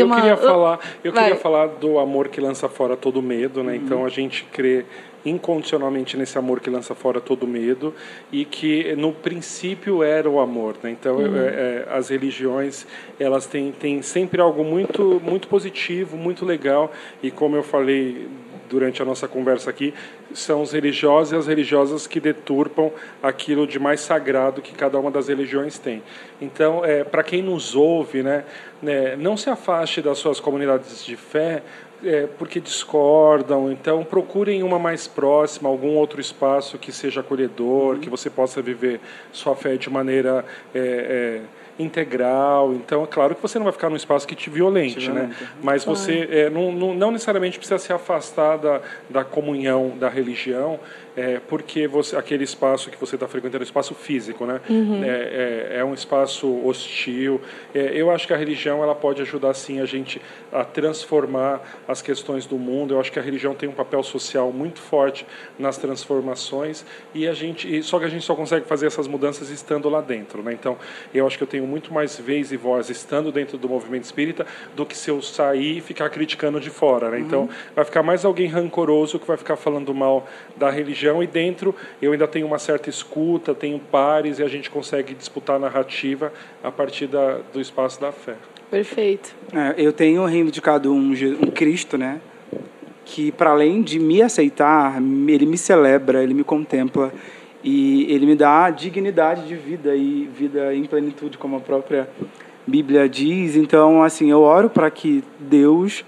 S3: Eu
S2: uma...
S3: queria falar, eu
S2: Vai.
S3: queria falar do amor que lança fora todo medo, né? Então a gente crê incondicionalmente nesse amor que lança fora todo medo e que no princípio era o amor, né? Então é, é, as religiões elas têm, têm sempre algo muito muito positivo, muito legal e como eu falei durante a nossa conversa aqui, são os religiosos e as religiosas que deturpam aquilo de mais sagrado que cada uma das religiões tem. Então, é, para quem nos ouve, né, né, não se afaste das suas comunidades de fé é, porque discordam. Então, procurem uma mais próxima, algum outro espaço que seja acolhedor, que você possa viver sua fé de maneira é, é, integral. Então, é claro que você não vai ficar num espaço que te violente, né? Mas você é, não, não, não necessariamente precisa se afastar da, da comunhão da religião, é, porque você, aquele espaço que você está frequentando é um espaço físico, né? É, é, é um espaço hostil. É, eu acho que a religião ela pode ajudar sim a gente a transformar as questões do mundo. Eu acho que a religião tem um papel social muito forte nas transformações e a gente e só que a gente só consegue fazer essas mudanças estando lá dentro, né? Então, eu acho que eu tenho muito mais vez e voz estando dentro do movimento espírita do que se eu sair e ficar criticando de fora, né? Então, vai ficar mais alguém rancoroso que vai ficar falando mal da religião e dentro eu ainda tenho uma certa escuta, tenho pares e a gente consegue disputar a narrativa a partir da, do espaço da fé.
S2: Perfeito.
S4: É, eu tenho reivindicado um, um Cristo, né? Que para além de me aceitar, ele me celebra, ele me contempla e ele me dá dignidade de vida e vida em plenitude, como a própria Bíblia diz. Então, assim, eu oro para que Deus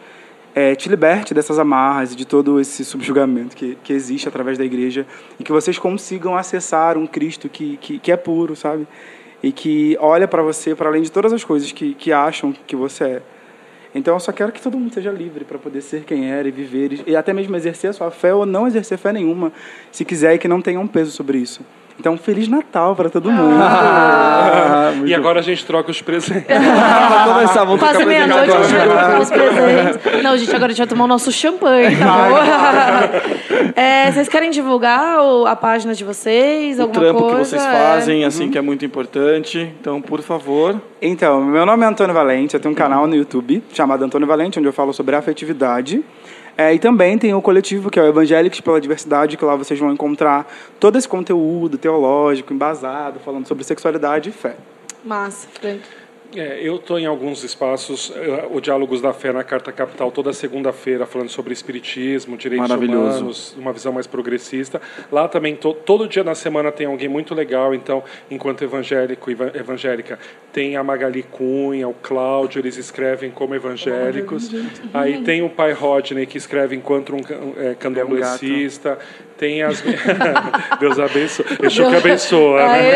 S4: é, te liberte dessas amarras e de todo esse subjugamento que, que existe através da igreja e que vocês consigam acessar um Cristo que, que, que é puro, sabe? E que olha para você para além de todas as coisas que, que acham que você é. Então eu só quero que todo mundo seja livre para poder ser quem era e viver e até mesmo exercer a sua fé ou não exercer fé nenhuma, se quiser e que não tenha um peso sobre isso. Então, Feliz Natal para todo mundo.
S3: Ah, e agora a gente troca os presentes.
S1: Vamos começar, vamos
S2: Quase
S1: trocar
S2: meia-noite, a gente vai
S1: agora.
S2: trocar os presentes. Não, gente, agora a gente vai tomar o nosso champanhe, tá bom? É, vocês querem divulgar a página de vocês?
S1: O trampo
S2: coisa?
S1: que vocês
S2: É.
S1: fazem, assim, que é muito importante. Então, por favor.
S4: Então, meu nome é Antônio Valente, eu tenho um canal no YouTube chamado Antônio Valente, onde eu falo sobre afetividade. É, e também tem o coletivo, que é o Evangélicos pela Diversidade, que lá vocês vão encontrar todo esse conteúdo teológico, embasado, falando sobre sexualidade e fé.
S2: Massa, Frank.
S3: É, eu estou em alguns espaços, eh, o Diálogos da Fé na Carta Capital, toda segunda-feira, falando sobre espiritismo, direitos humanos, uma visão mais progressista. Lá também, to, todo dia na semana tem alguém muito legal, então, enquanto evangélico e eva- evangélica, tem a Magali Cunha, o Cláudio, eles escrevem como evangélicos. Aí tem o pai Rodney, que escreve enquanto um can- é, candomblessista. Tem as. Deus abençoe. Exu que abençoa, né?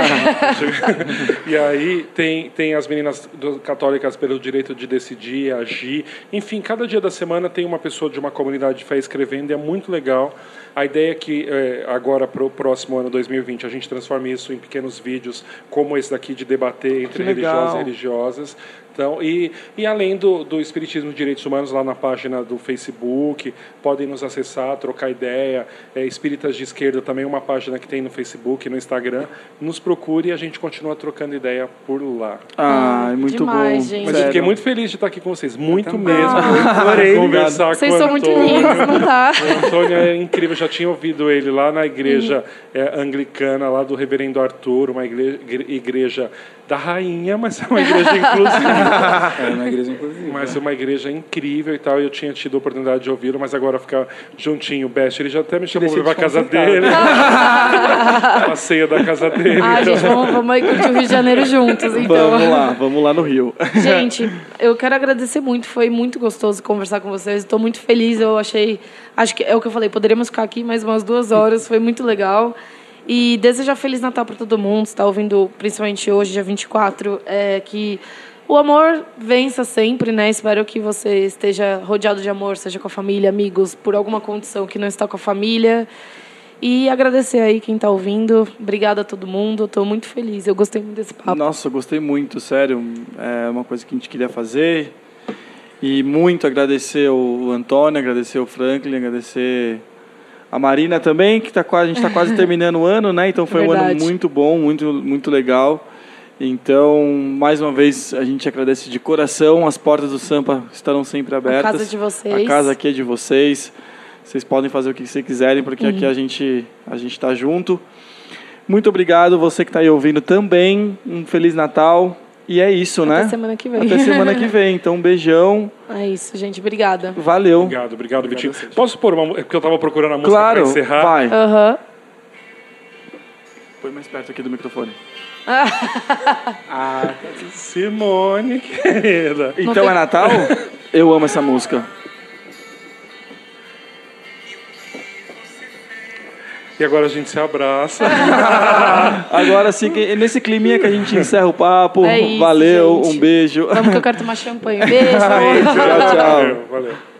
S3: e aí tem, tem as meninas católicas pelo direito de decidir, agir. Enfim, cada dia da semana tem uma pessoa de uma comunidade de fé escrevendo e é muito legal. A ideia é que eh, agora para o próximo ano 2020 a gente transforme isso em pequenos vídeos como esse daqui de debater entre religiosos e religiosas. Então, e, e além do, do Espiritismo e Direitos Humanos, lá na página do Facebook, podem nos acessar, trocar ideia. É, Espíritas de Esquerda também uma página que tem no Facebook e no Instagram. Nos procure e a gente continua trocando ideia por lá.
S1: Ah, é muito
S2: demais,
S1: bom.
S2: gente.
S3: Mas eu fiquei muito feliz de estar aqui com vocês. Muito
S4: também.
S3: mesmo.
S4: Adorei.
S3: Conversar
S2: Vocês
S3: com o
S2: são muito
S3: Antônio.
S2: lindos, não tá?
S3: O Antônio é incrível, já tinha ouvido ele lá na igreja é, anglicana, lá do Reverendo Arthur, uma igre- igre- igreja da rainha, mas é uma igreja inclusiva.
S4: É, na igreja, inclusive.
S3: mas é uma igreja incrível e tal. e Eu tinha tido a oportunidade de ouvi-lo, mas agora ficar juntinho, o Best. Ele já até me chamou para a casa dele. a ceia da casa dele.
S2: Ah,
S3: então.
S2: gente, vamos, vamos aí curtir o Rio de Janeiro juntos, então.
S1: Vamos lá, vamos lá no Rio.
S2: Gente, eu quero agradecer muito. Foi muito gostoso conversar com vocês. Estou muito feliz. Eu achei. Acho que é o que eu falei. Poderíamos ficar aqui mais umas duas horas. Foi muito legal. E desejar Feliz Natal para todo mundo. Está ouvindo, principalmente hoje, dia 24. É, que o amor vença sempre, né? Espero que você esteja rodeado de amor, seja com a família, amigos, por alguma condição que não está com a família. E agradecer aí quem está ouvindo. Obrigada a todo mundo. Estou muito feliz. Eu gostei muito desse papo.
S1: Nossa, eu gostei muito, sério. É uma coisa que a gente queria fazer. E muito agradecer o Antônio, agradecer o Franklin, agradecer a Marina também, que tá quase, a gente está quase terminando o ano, né? Então foi um ano
S2: Verdade.
S1: muito bom, muito, muito legal. Então, mais uma vez, a gente agradece de coração. As portas do Sampa estarão sempre abertas.
S2: casa de vocês.
S1: A casa aqui é de vocês. Vocês podem fazer o que vocês quiserem, porque aqui
S2: Uhum.
S1: a gente a gente está junto. Muito obrigado, você que está aí ouvindo também. Um Feliz Natal. E é isso, né?
S2: Até semana que vem.
S1: Até semana que vem. Então, um beijão.
S2: É isso, gente. Obrigada.
S1: Valeu.
S3: Obrigado, obrigado, Vitinho. Posso pôr uma música? Porque eu estava procurando a música
S1: Claro,
S3: para encerrar.
S1: vai.
S2: Aham.
S1: Põe mais perto aqui do microfone.
S3: Ah, Simone, querida.
S1: Então
S2: tem-
S1: é Natal? Eu amo essa música.
S3: E agora a gente se abraça.
S1: Agora sim, nesse climinha que a gente encerra o papo.
S2: É isso,
S1: Valeu,
S2: gente.
S1: um beijo.
S2: Vamos que eu quero tomar champanhe. Beijo.
S1: Tchau, tchau.
S3: Valeu, valeu.